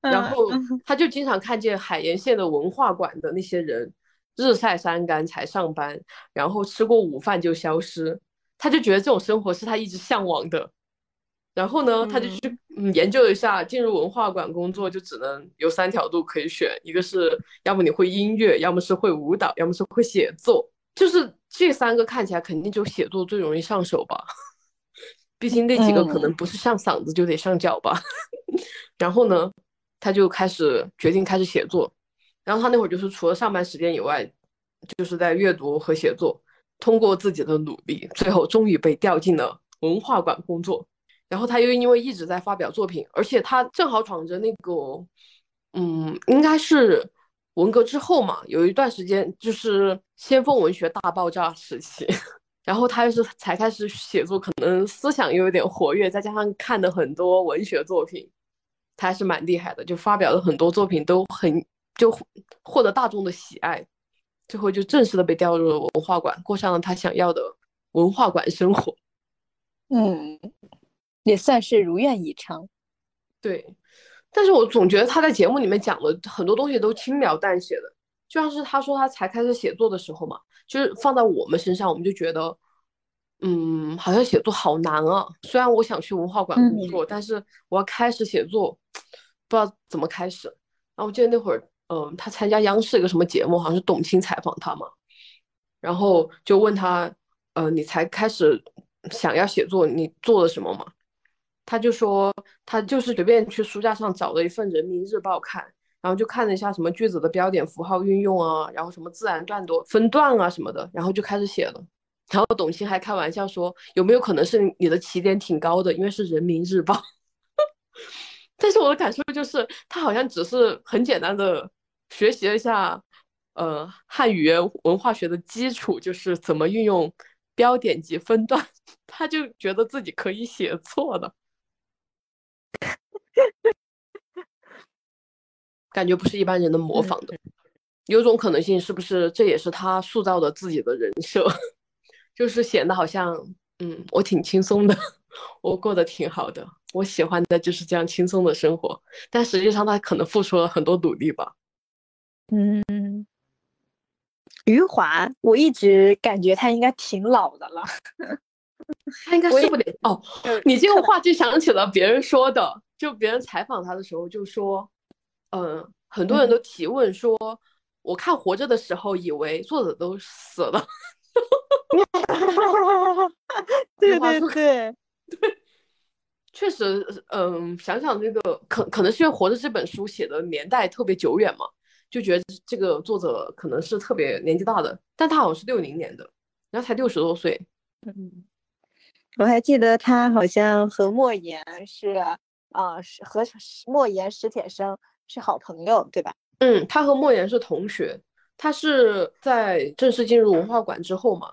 然后他就经常看见海盐县的文化馆的那些人，日晒三竿才上班，然后吃过午饭就消失，他就觉得这种生活是他一直向往的。然后呢，他就去嗯。研究一下，进入文化馆工作就只能有三条路可以选，一个是要么你会音乐，要么是会舞蹈，要么是会写作，就是这三个看起来肯定就写作最容易上手吧，毕竟那几个可能不是上嗓子就得上脚吧。然后呢，他就开始决定开始写作，然后他那会儿就是除了上班时间以外，就是在阅读和写作，通过自己的努力，最后终于被调进了文化馆工作。然后他又因为一直在发表作品，而且他正好闯着那个，嗯，应该是文革之后嘛，有一段时间就是先锋文学大爆炸时期，然后他又是才开始写作，可能思想又有点活跃，再加上看的很多文学作品，他还是蛮厉害的，就发表了很多作品都很就获得大众的喜爱，最后就正式的被调入了文化馆，过上了他想要的文化馆生活，嗯。也算是如愿以偿，对。但是我总觉得他在节目里面讲的很多东西都轻描淡写的，就像是他说他才开始写作的时候嘛，就是放在我们身上，我们就觉得，嗯，好像写作好难啊。虽然我想去文化馆工作，但是我要开始写作，不知道怎么开始。然后我记得那会儿，嗯，他参加央视一个什么节目，好像是董卿采访他嘛，然后就问他，呃，你才开始想要写作，你做了什么嘛？他就说，他就是随便去书架上找了一份《人民日报》看，然后就看了一下什么句子的标点符号运用啊，然后什么自然段落分段啊什么的，然后就开始写了。然后董卿还开玩笑说，有没有可能是你的起点挺高的，因为是《人民日报》。但是我的感受就是，他好像只是很简单的学习了一下，呃，汉语言文化学的基础，就是怎么运用标点及分段，他就觉得自己可以写错了。感觉不是一般人能模仿的。有种可能性，是不是这也是他塑造的自己的人设，就是显得好像，嗯，我挺轻松的，我过得挺好的，我喜欢的就是这样轻松的生活，但实际上他可能付出了很多努力吧。嗯，余华，我一直感觉他应该挺老的了，他应该 是不得哦。你这个话就想起了别人说的，就别人采访他的时候就说，嗯，很多人都提问说。我看活着的时候，以为作者都死了。对对对对，确实，嗯，想想这个，可可能是因为《活着》这本书写的年代特别久远嘛，就觉得这个作者可能是特别年纪大的，但他好像是六零年的，然后才六十多岁。嗯，我还记得他好像和莫言是啊，是和莫言、史铁生是好朋友，对吧？嗯，他和莫言是同学，他是在正式进入文化馆之后嘛，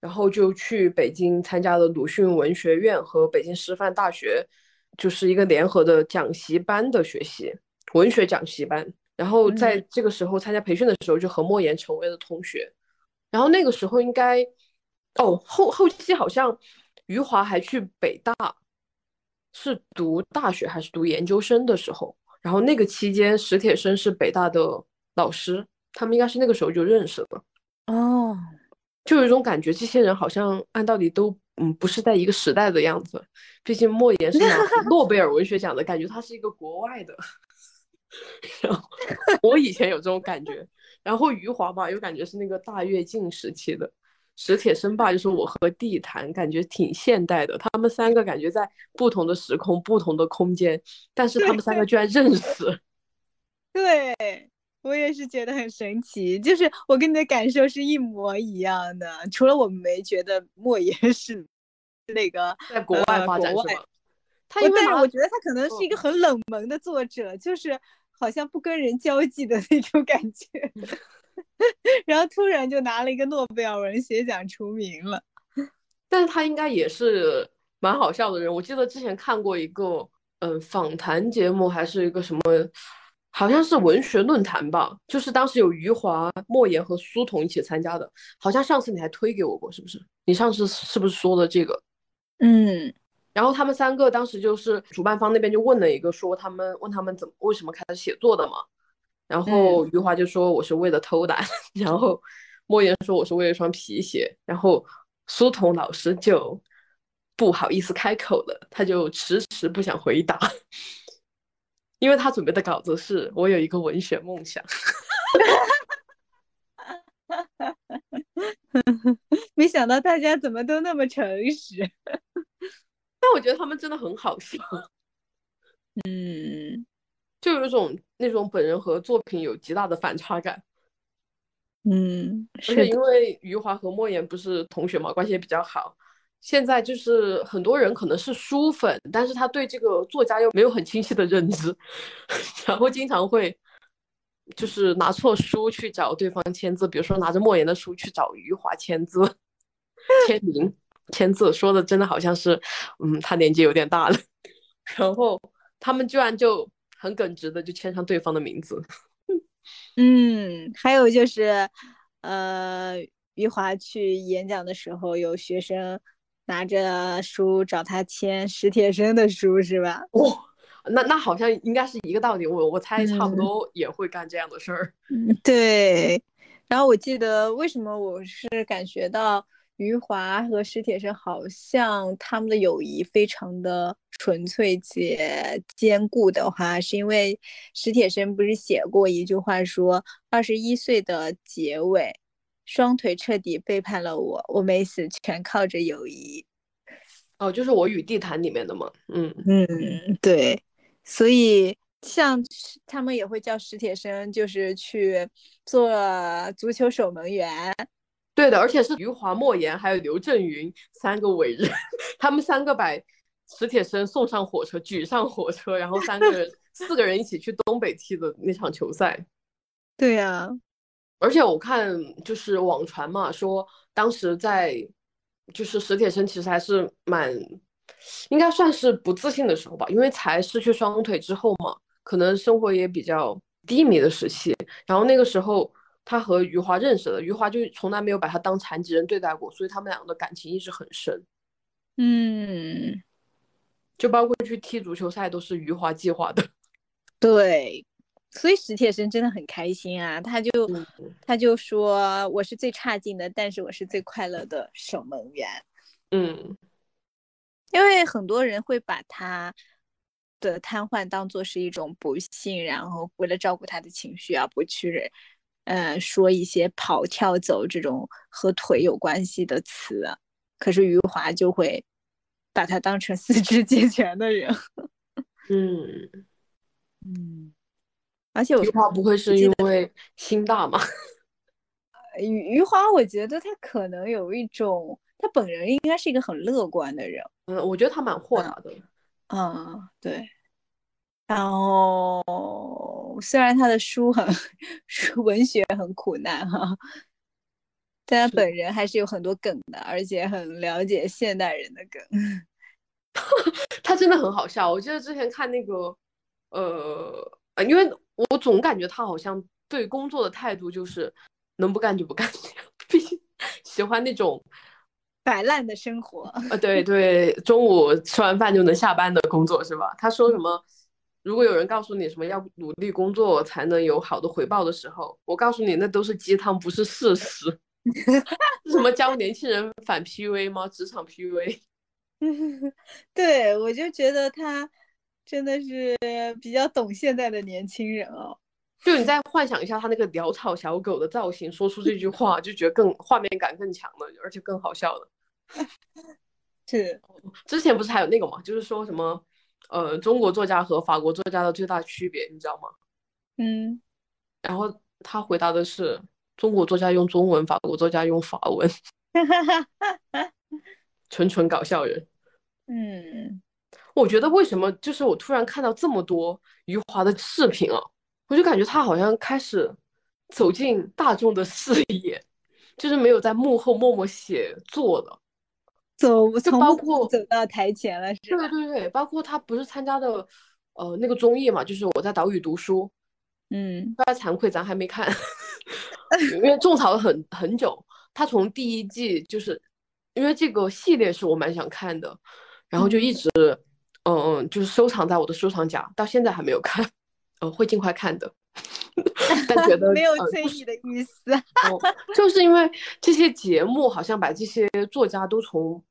然后就去北京参加了鲁迅文学院和北京师范大学，就是一个联合的讲习班的学习，文学讲习班。然后在这个时候参加培训的时候，就和莫言成为了同学。然后那个时候应该，哦，后后期好像余华还去北大，是读大学还是读研究生的时候。然后那个期间，史铁生是北大的老师，他们应该是那个时候就认识了。哦，就有一种感觉，这些人好像按道理都嗯不是在一个时代的样子。毕竟莫言是拿 诺贝尔文学奖的，感觉他是一个国外的。然后我以前有这种感觉，然后余华吧，又感觉是那个大跃进时期的。史铁生吧，就是我和地坛感觉挺现代的，他们三个感觉在不同的时空、不同的空间，但是他们三个居然认识。对我也是觉得很神奇，就是我跟你的感受是一模一样的，除了我没觉得莫言是那个在国外发展是吗？他因为我觉得他可能是一个很冷门的作者，就是好像不跟人交际的那种感觉。然后突然就拿了一个诺贝尔文学奖出名了，但是他应该也是蛮好笑的人。我记得之前看过一个嗯访谈节目，还是一个什么，好像是文学论坛吧，就是当时有余华、莫言和苏童一起参加的。好像上次你还推给我过，是不是？你上次是不是说的这个？嗯，然后他们三个当时就是主办方那边就问了一个，说他们问他们怎么为什么开始写作的嘛。然后余华就说我是为了偷懒，然后莫言说我是为了双皮鞋，然后苏童老师就不好意思开口了，他就迟迟不想回答，因为他准备的稿子是我有一个文学梦想，没想到大家怎么都那么诚实，但我觉得他们真的很好笑，嗯。就有一种那种本人和作品有极大的反差感，嗯，而且因为余华和莫言不是同学嘛，关系也比较好。现在就是很多人可能是书粉，但是他对这个作家又没有很清晰的认知，然后经常会就是拿错书去找对方签字，比如说拿着莫言的书去找余华签字、签名、签字，说的真的好像是，嗯，他年纪有点大了，然后他们居然就。很耿直的就签上对方的名字，嗯，还有就是，呃，余华去演讲的时候，有学生拿着书找他签史铁生的书，是吧？哇，那那好像应该是一个道理，我我猜差不多也会干这样的事儿。嗯，对。然后我记得为什么我是感觉到。余华和史铁生好像他们的友谊非常的纯粹且坚固的话，是因为史铁生不是写过一句话说：“二十一岁的结尾，双腿彻底背叛了我，我没死，全靠着友谊。”哦，就是我与地坛里面的嘛？嗯嗯，对，所以像他们也会叫史铁生，就是去做足球守门员。对的，而且是余华、莫言还有刘震云三个伟人，他们三个把史铁生送上火车，举上火车，然后三个人、四个人一起去东北踢的那场球赛。对呀，而且我看就是网传嘛，说当时在就是史铁生其实还是蛮应该算是不自信的时候吧，因为才失去双腿之后嘛，可能生活也比较低迷的时期，然后那个时候。他和余华认识的，余华就从来没有把他当残疾人对待过，所以他们两个的感情一直很深。嗯，就包括去踢足球赛都是余华计划的。对，所以史铁生真的很开心啊，他就他就说我是最差劲的，但是我是最快乐的守门员。嗯，因为很多人会把他的瘫痪当做是一种不幸，然后为了照顾他的情绪而，不去。嗯，说一些跑、跳、走这种和腿有关系的词，可是余华就会把他当成四肢健全的人。嗯嗯，而且余华不会是因为心大吗？余余华，我觉得他可能有一种，他本人应该是一个很乐观的人。嗯，我觉得他蛮豁达的。嗯，对。然后，虽然他的书很 文学很苦难哈，但他本人还是有很多梗的，而且很了解现代人的梗。他真的很好笑。我记得之前看那个，呃，因为我总感觉他好像对工作的态度就是能不干就不干，毕竟喜欢那种摆烂的生活。呃，对对，中午吃完饭就能下班的工作是吧？他说什么？如果有人告诉你什么要努力工作才能有好的回报的时候，我告诉你那都是鸡汤，不是事实。什么教年轻人反 PUA 吗？职场 PUA？对我就觉得他真的是比较懂现在的年轻人哦。就你再幻想一下他那个潦草小狗的造型，说出这句话就觉得更画面感更强了，而且更好笑了。是，之前不是还有那个嘛，就是说什么？呃，中国作家和法国作家的最大区别，你知道吗？嗯，然后他回答的是，中国作家用中文，法国作家用法文，纯纯搞笑人。嗯，我觉得为什么就是我突然看到这么多余华的视频啊，我就感觉他好像开始走进大众的视野，就是没有在幕后默默写作的。走，就包括走到台前了，是吧？对对对，包括他不是参加的，呃，那个综艺嘛，就是我在岛屿读书，嗯，非常惭愧，咱还没看，因为种草了很很久。他从第一季就是，因为这个系列是我蛮想看的，然后就一直，嗯嗯，就是收藏在我的收藏夹，到现在还没有看，呃，会尽快看的。但觉得 没有催你的意思，就是因为这些节目好像把这些作家都从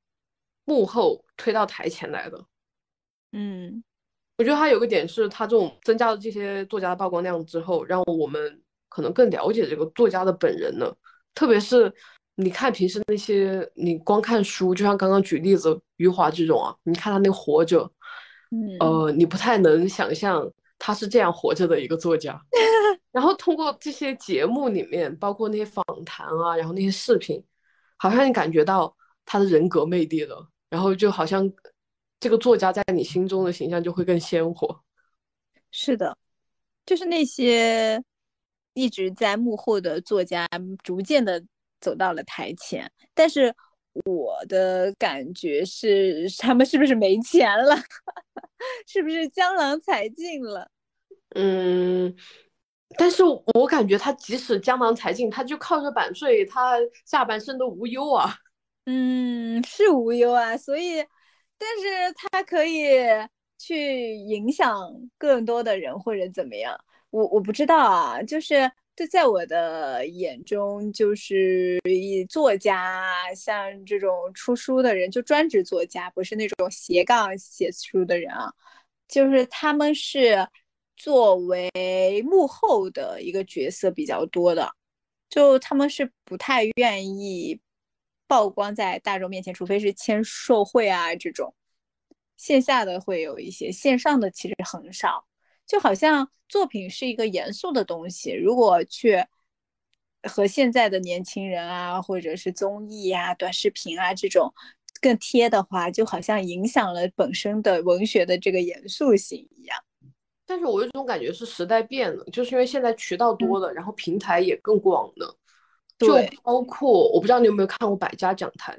幕后推到台前来的。嗯，我觉得他有个点是，他这种增加了这些作家的曝光量之后，让我们可能更了解这个作家的本人了。特别是你看平时那些，你光看书，就像刚刚举例子余华这种啊，你看他那个活着，嗯，呃，你不太能想象。他是这样活着的一个作家，然后通过这些节目里面，包括那些访谈啊，然后那些视频，好像你感觉到他的人格魅力了，然后就好像这个作家在你心中的形象就会更鲜活。是的，就是那些一直在幕后的作家，逐渐的走到了台前，但是我的感觉是，他们是不是没钱了？是不是江郎才尽了？嗯，但是我感觉他即使江郎才尽，他就靠着版税，他下半生都无忧啊。嗯，是无忧啊，所以，但是他可以去影响更多的人或者怎么样，我我不知道啊，就是就在我的眼中，就是以作家像这种出书的人，就专职作家，不是那种斜杠写书的人啊，就是他们是。作为幕后的一个角色比较多的，就他们是不太愿意曝光在大众面前，除非是签售会啊这种，线下的会有一些，线上的其实很少。就好像作品是一个严肃的东西，如果去和现在的年轻人啊，或者是综艺啊、短视频啊这种更贴的话，就好像影响了本身的文学的这个严肃性一样。但是我有种感觉是时代变了，就是因为现在渠道多了，然后平台也更广了，就包括我不知道你有没有看过《百家讲坛》，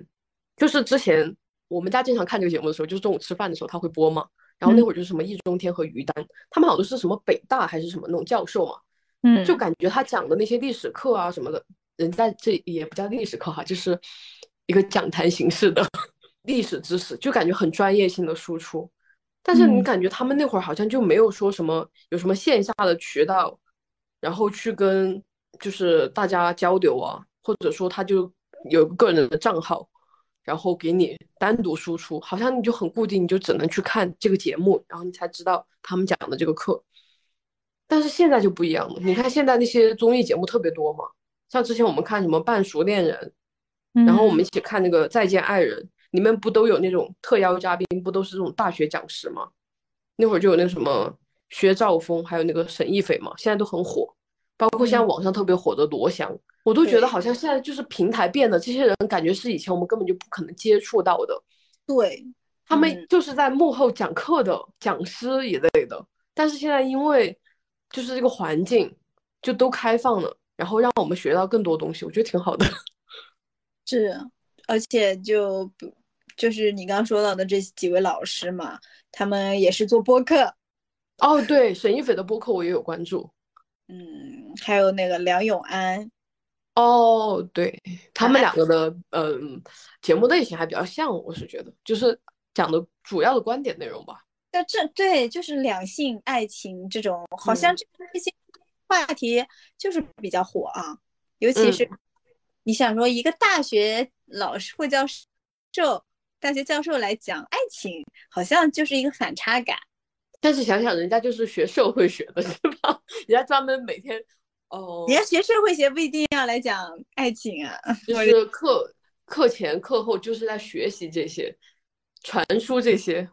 就是之前我们家经常看这个节目的时候，就是中午吃饭的时候他会播嘛，然后那会儿就是什么易中天和于丹，他们好像是什么北大还是什么那种教授嘛，嗯，就感觉他讲的那些历史课啊什么的，人家这也不叫历史课哈，就是一个讲坛形式的 历史知识，就感觉很专业性的输出。但是你感觉他们那会儿好像就没有说什么有什么线下的渠道，然后去跟就是大家交流啊，或者说他就有个人的账号，然后给你单独输出，好像你就很固定，你就只能去看这个节目，然后你才知道他们讲的这个课。但是现在就不一样了，你看现在那些综艺节目特别多嘛，像之前我们看什么《半熟恋人》，然后我们一起看那个《再见爱人》。里面不都有那种特邀嘉宾，不都是这种大学讲师吗？那会儿就有那个什么薛兆丰，还有那个沈亦菲嘛，现在都很火。包括现在网上特别火的罗翔，我都觉得好像现在就是平台变了，这些人感觉是以前我们根本就不可能接触到的。对，他们就是在幕后讲课的讲师一类的，但是现在因为就是这个环境就都开放了，然后让我们学到更多东西，我觉得挺好的。是，而且就。就是你刚刚说到的这几位老师嘛，他们也是做播客。哦，对，沈一斐的播客我也有关注。嗯，还有那个梁永安。哦，对他们两个的嗯节目类型还比较像，我是觉得就是讲的主要的观点内容吧。那这对就是两性爱情这种，好像这这些话题就是比较火啊。尤其是你想说一个大学老师或教授。大学教授来讲爱情，好像就是一个反差感。但是想想，人家就是学社会学的，是吧？人家专门每天，哦，人家学社会学不一定要来讲爱情啊，就是课课前课后就是在学习这些，传输这些。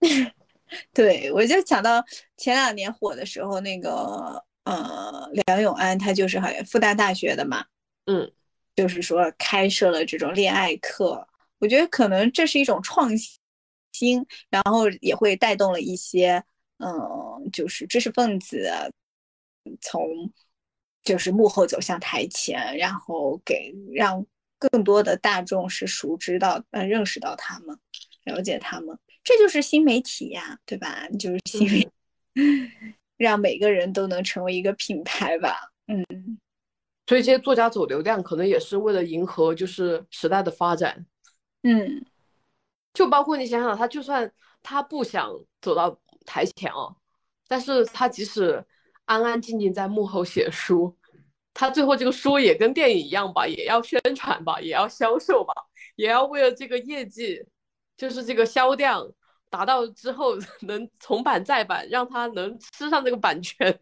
对，我就想到前两年火的时候，那个呃，梁永安他就是好像复旦大学的嘛，嗯，就是说开设了这种恋爱课。我觉得可能这是一种创新，然后也会带动了一些，嗯，就是知识分子从就是幕后走向台前，然后给让更多的大众是熟知到，呃，认识到他们，了解他们，这就是新媒体呀，对吧？就是新媒，让每个人都能成为一个品牌吧，嗯。所以这些作家走流量，可能也是为了迎合就是时代的发展。嗯，就包括你想想，他就算他不想走到台前哦，但是他即使安安静静在幕后写书，他最后这个书也跟电影一样吧，也要宣传吧，也要销售吧，也要为了这个业绩，就是这个销量达到之后 能重版再版，让他能吃上这个版权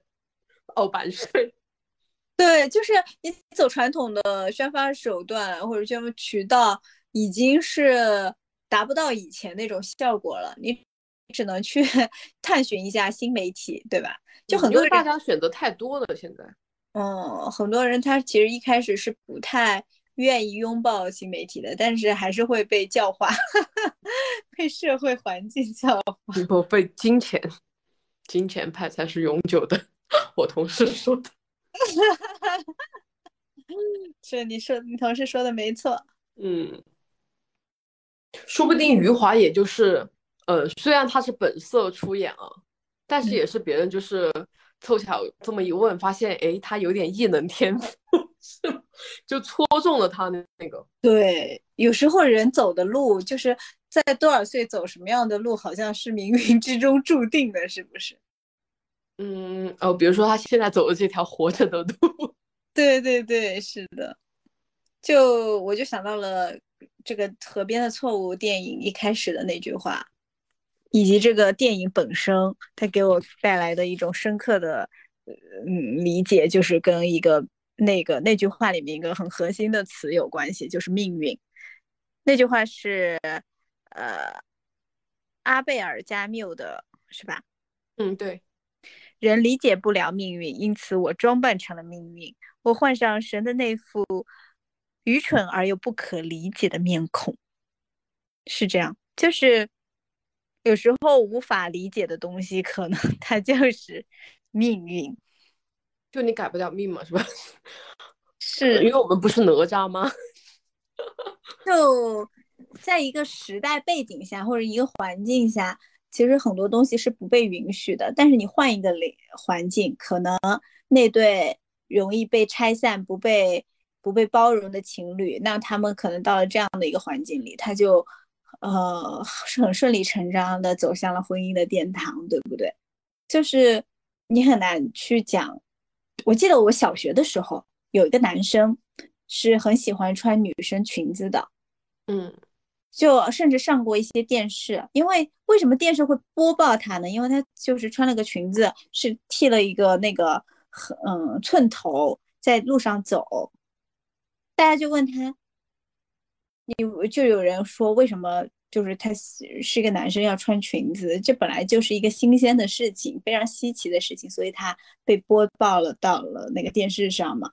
哦版税。对，就是你走传统的宣发手段或者宣发渠道。已经是达不到以前那种效果了，你只能去 探寻一下新媒体，对吧？就很多大家选择太多了，现在。嗯，很多人他其实一开始是不太愿意拥抱新媒体的，但是还是会被教化，被社会环境教化，不被金钱，金钱派才是永久的。我同事说的。是你说，你同事说的没错。嗯。说不定余华也就是，呃，虽然他是本色出演啊，但是也是别人就是凑巧这么一问，发现哎，他有点异能天赋，是就戳中了他那那个。对，有时候人走的路，就是在多少岁走什么样的路，好像是冥冥之中注定的，是不是？嗯，哦，比如说他现在走的这条活着的路。对对对，是的。就我就想到了。这个河边的错误电影一开始的那句话，以及这个电影本身，它给我带来的一种深刻的嗯理解，就是跟一个那个那句话里面一个很核心的词有关系，就是命运。那句话是呃阿贝尔加缪的，是吧？嗯，对。人理解不了命运，因此我装扮成了命运，我换上神的那副。愚蠢而又不可理解的面孔，是这样，就是有时候无法理解的东西，可能 它就是命运，就你改不了命嘛，是吧？是因为我们不是哪吒吗？就在一个时代背景下或者一个环境下，其实很多东西是不被允许的。但是你换一个领环境，可能那对容易被拆散、不被不被包容的情侣，那他们可能到了这样的一个环境里，他就呃是很顺理成章的走向了婚姻的殿堂，对不对？就是你很难去讲。我记得我小学的时候有一个男生是很喜欢穿女生裙子的，嗯。就甚至上过一些电视，因为为什么电视会播报他呢？因为他就是穿了个裙子，是剃了一个那个嗯寸头，在路上走，大家就问他，你就有人说为什么就是他是一个男生要穿裙子？这本来就是一个新鲜的事情，非常稀奇的事情，所以他被播报了到了那个电视上嘛。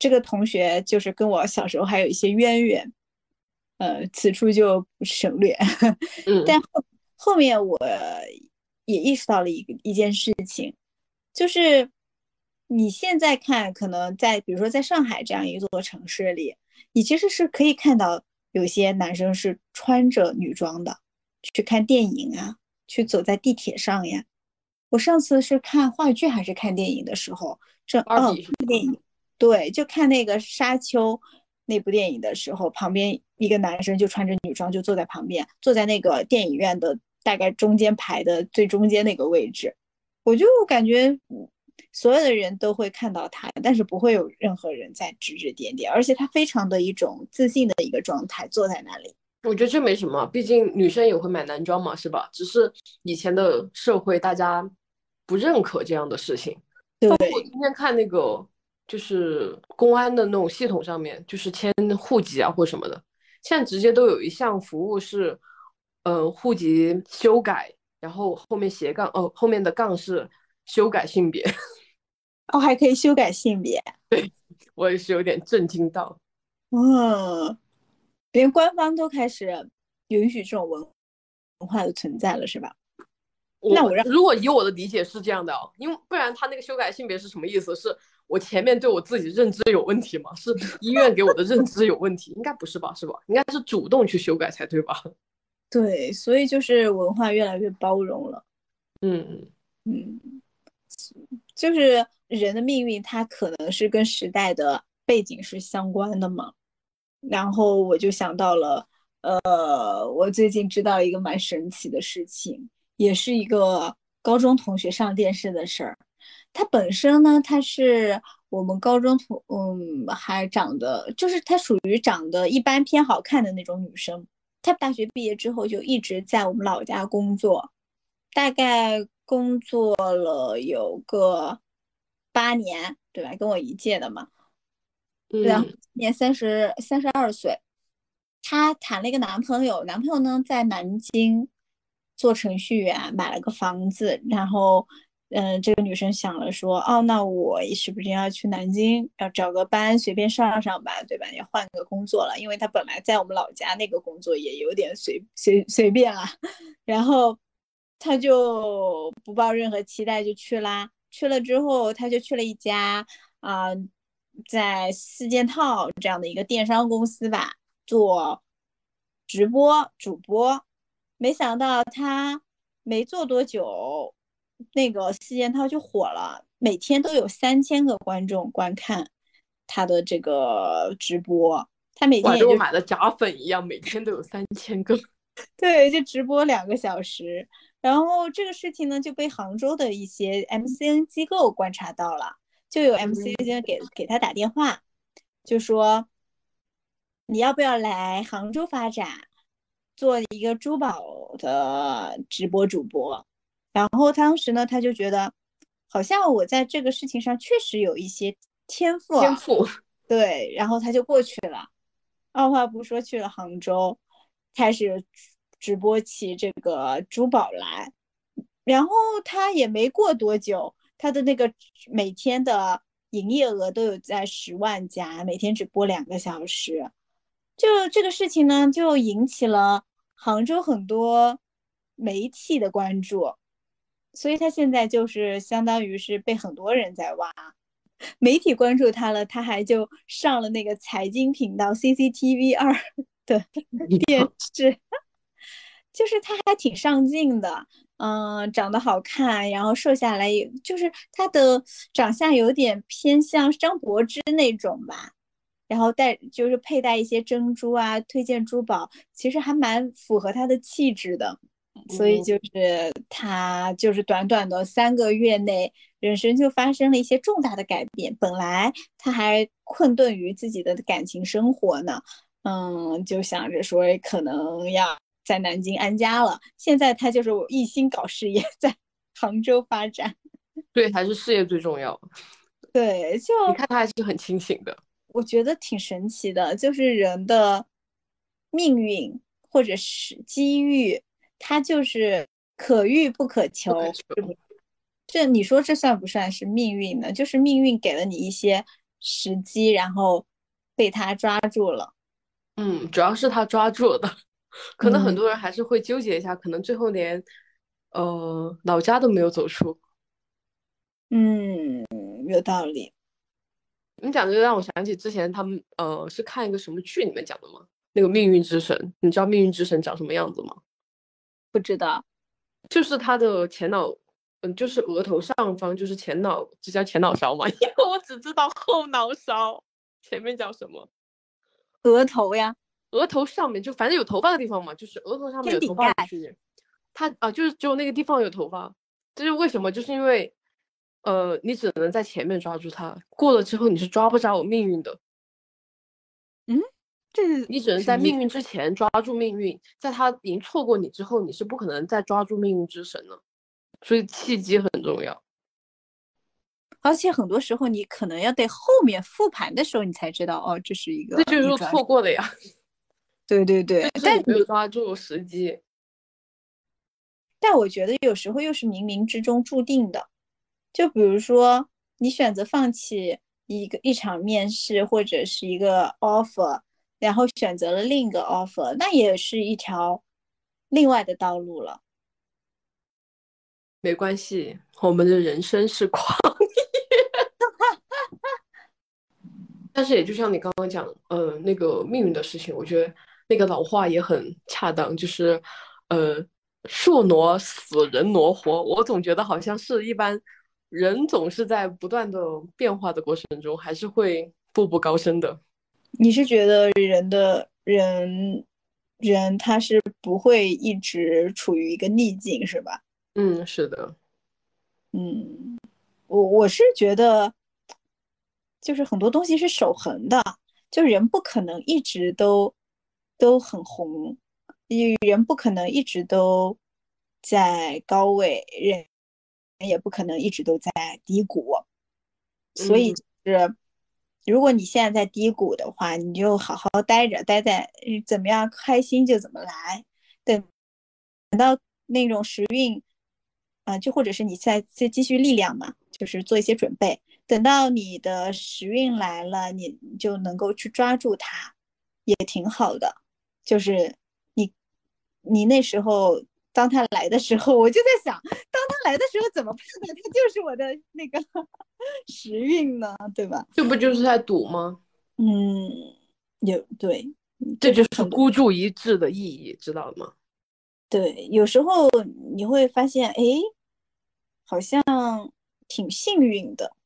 这个同学就是跟我小时候还有一些渊源。呃，此处就省略。嗯，但后后面我也意识到了一个一件事情，就是你现在看，可能在比如说在上海这样一座城市里，你其实是可以看到有些男生是穿着女装的去看电影啊，去走在地铁上呀。我上次是看话剧还是看电影的时候，这哦，电影，对，就看那个沙丘。那部电影的时候，旁边一个男生就穿着女装就坐在旁边，坐在那个电影院的大概中间排的最中间那个位置，我就感觉所有的人都会看到他，但是不会有任何人在指指点点，而且他非常的一种自信的一个状态坐在那里。我觉得这没什么，毕竟女生也会买男装嘛，是吧？只是以前的社会大家不认可这样的事情。包括，我今天看那个。就是公安的那种系统上面，就是迁户籍啊或什么的，现在直接都有一项服务是，呃，户籍修改，然后后面斜杠哦，后面的杠是修改性别，哦，还可以修改性别，对我也是有点震惊到，嗯，连官方都开始允许这种文文化的存在了，是吧？那我让如果以我的理解是这样的，因为不然他那个修改性别是什么意思？是我前面对我自己认知有问题吗？是医院给我的认知有问题？应该不是吧？是吧？应该是主动去修改才对吧？对，所以就是文化越来越包容了。嗯嗯，就是人的命运，它可能是跟时代的背景是相关的嘛。然后我就想到了，呃，我最近知道一个蛮神奇的事情。也是一个高中同学上电视的事儿。她本身呢，她是我们高中同，嗯，还长得就是她属于长得一般偏好看的那种女生。她大学毕业之后就一直在我们老家工作，大概工作了有个八年，对吧？跟我一届的嘛。然后年三十三十二岁，她谈了一个男朋友，男朋友呢在南京。做程序员买了个房子，然后，嗯，这个女生想了说，哦，那我是不是要去南京，要找个班随便上上吧，对吧？要换个工作了，因为她本来在我们老家那个工作也有点随随随便啊。然后，她就不抱任何期待就去啦。去了之后，他就去了一家啊，在四件套这样的一个电商公司吧，做直播主播。没想到他没做多久，那个四件套就火了，每天都有三千个观众观看他的这个直播。他每天也就买的假粉一样，每天都有三千个。对，就直播两个小时。然后这个事情呢，就被杭州的一些 MCN 机构观察到了，就有 MCN 给给他打电话，就说你要不要来杭州发展？做一个珠宝的直播主播，然后当时呢，他就觉得好像我在这个事情上确实有一些天赋，天赋对，然后他就过去了，二话不说去了杭州，开始直播起这个珠宝来，然后他也没过多久，他的那个每天的营业额都有在十万加，每天只播两个小时。就这个事情呢，就引起了杭州很多媒体的关注，所以他现在就是相当于是被很多人在挖，媒体关注他了，他还就上了那个财经频道 CCTV 二的 电视，就是他还挺上镜的，嗯，长得好看，然后瘦下来也就是他的长相有点偏向张柏芝那种吧，然后戴就是佩戴一些珍珠啊，推荐珠宝，其实还蛮符合他的气质的。所以就是他就是短短的三个月内，人生就发生了一些重大的改变。本来他还困顿于自己的感情生活呢，嗯，就想着说可能要在南京安家了。现在他就是我一心搞事业，在杭州发展。对，还是事业最重要。对，就你看他还是很清醒的。我觉得挺神奇的，就是人的命运或者是机遇。它就是可遇不可求，这你说这算不算是命运呢？就是命运给了你一些时机，然后被他抓住了。嗯，主要是他抓住了的，可能很多人还是会纠结一下，可能最后连呃老家都没有走出。嗯，有道理。你讲的就让我想起之前他们呃是看一个什么剧里面讲的吗？那个命运之神，你知道命运之神长什么样子吗？不知道，就是他的前脑，嗯，就是额头上方，就是前脑，这叫前脑勺嘛？因为我只知道后脑勺，前面叫什么？额头呀，额头上面就反正有头发的地方嘛，就是额头上面有头发的区域。他啊，就是只有那个地方有头发，这是为什么？就是因为，呃，你只能在前面抓住它，过了之后你是抓不着我命运的。嗯。这你只能在命运之前抓住命运，在他已经错过你之后，你是不可能再抓住命运之神了。所以契机很重要，而且很多时候你可能要得后面复盘的时候，你才知道哦，这是一个，这就是说错过的呀。对对对，但没有抓住时机。但我觉得有时候又是冥冥之中注定的，就比如说你选择放弃一个一场面试或者是一个 offer。然后选择了另一个 offer，那也是一条另外的道路了。没关系，我们的人生是狂野。但是也就像你刚刚讲，呃，那个命运的事情，我觉得那个老话也很恰当，就是，呃，树挪死，人挪活。我总觉得好像是一般人总是在不断的变化的过程中，还是会步步高升的。你是觉得人的人人他是不会一直处于一个逆境是吧？嗯，是的。嗯，我我是觉得，就是很多东西是守恒的，就人不可能一直都都很红，人不可能一直都在高位，人也不可能一直都在低谷，所以就是。如果你现在在低谷的话，你就好好待着，待在怎么样开心就怎么来。等等到那种时运，啊，就或者是你在再积蓄力量嘛，就是做一些准备。等到你的时运来了，你就能够去抓住它，也挺好的。就是你你那时候。当他来的时候，我就在想，当他来的时候怎么判断他就是我的那个 时运呢？对吧？这不就是在赌吗？嗯，有对，这就是孤注一掷的意义，知道吗？对，有时候你会发现，哎，好像挺幸运的，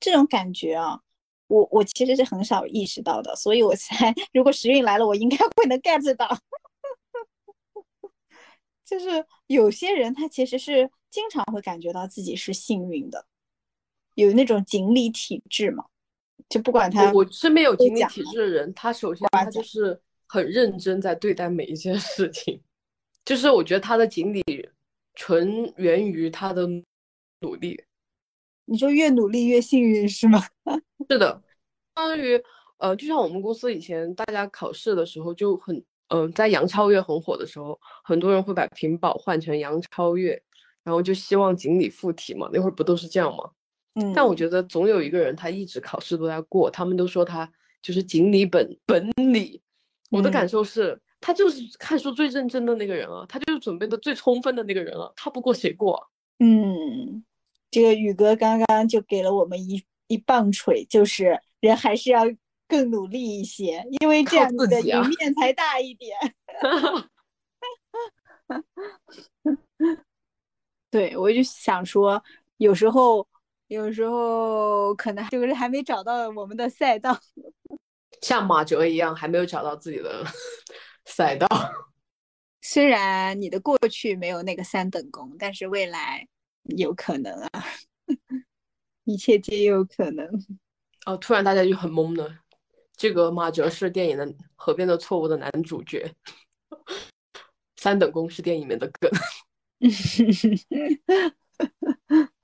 这种感觉啊，我我其实是很少意识到的，所以我猜，如果时运来了，我应该会能 get 到。就是有些人他其实是经常会感觉到自己是幸运的，有那种锦鲤体质嘛，就不管他。我身边有锦鲤体质的人，他首先他就是很认真在对待每一件事情，就是我觉得他的锦鲤纯源于他的努力。你说越努力越幸运是吗？是的，相当于呃，就像我们公司以前大家考试的时候就很。嗯，在杨超越很火的时候，很多人会把屏保换成杨超越，然后就希望锦鲤附体嘛。那会儿不都是这样吗？嗯。但我觉得总有一个人，他一直考试都在过，他们都说他就是锦鲤本本鲤。我的感受是，他就是看书最认真的那个人啊，他就是准备的最充分的那个人啊，他不过谁过？嗯，这个宇哥刚刚就给了我们一一棒槌，就是人还是要。更努力一些，因为这样你的赢面才大一点。对，我就想说，有时候，有时候可能就是还没找到我们的赛道，像马哲一样，还没有找到自己的赛道。虽然你的过去没有那个三等功，但是未来有可能啊，一切皆有可能。哦，突然大家就很懵了。这个马哲是电影的《河边的错误》的男主角，三等功是电影里面的梗。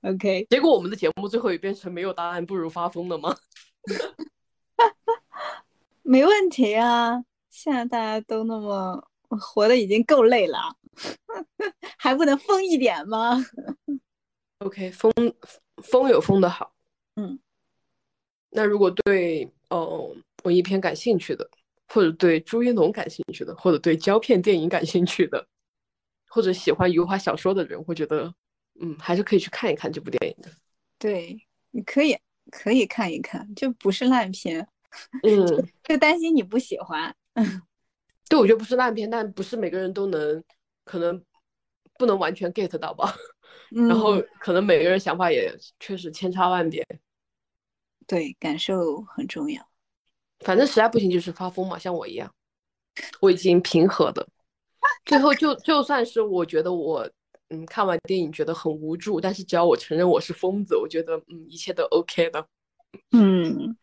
OK，结果我们的节目最后也变成没有答案不如发疯了吗？没问题啊，现在大家都那么活的已经够累了，还不能疯一点吗？OK，风风有风的好。嗯，那如果对哦文艺片感兴趣的，或者对朱一龙感兴趣的，或者对胶片电影感兴趣的，或者喜欢油画小说的人，会觉得嗯，还是可以去看一看这部电影的。对，你可以可以看一看，就不是烂片，嗯，就担心你不喜欢。对，我觉得不是烂片，但不是每个人都能，可能不能完全 get 到吧。嗯、然后可能每个人想法也确实千差万别。对，感受很重要。反正实在不行就是发疯嘛，像我一样，我已经平和的。最后就就算是我觉得我嗯看完电影觉得很无助，但是只要我承认我是疯子，我觉得嗯一切都 OK 的。嗯，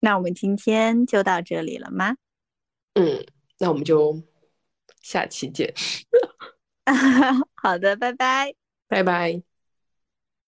那我们今天就到这里了吗？嗯，那我们就下期见。好的，拜拜。拜拜。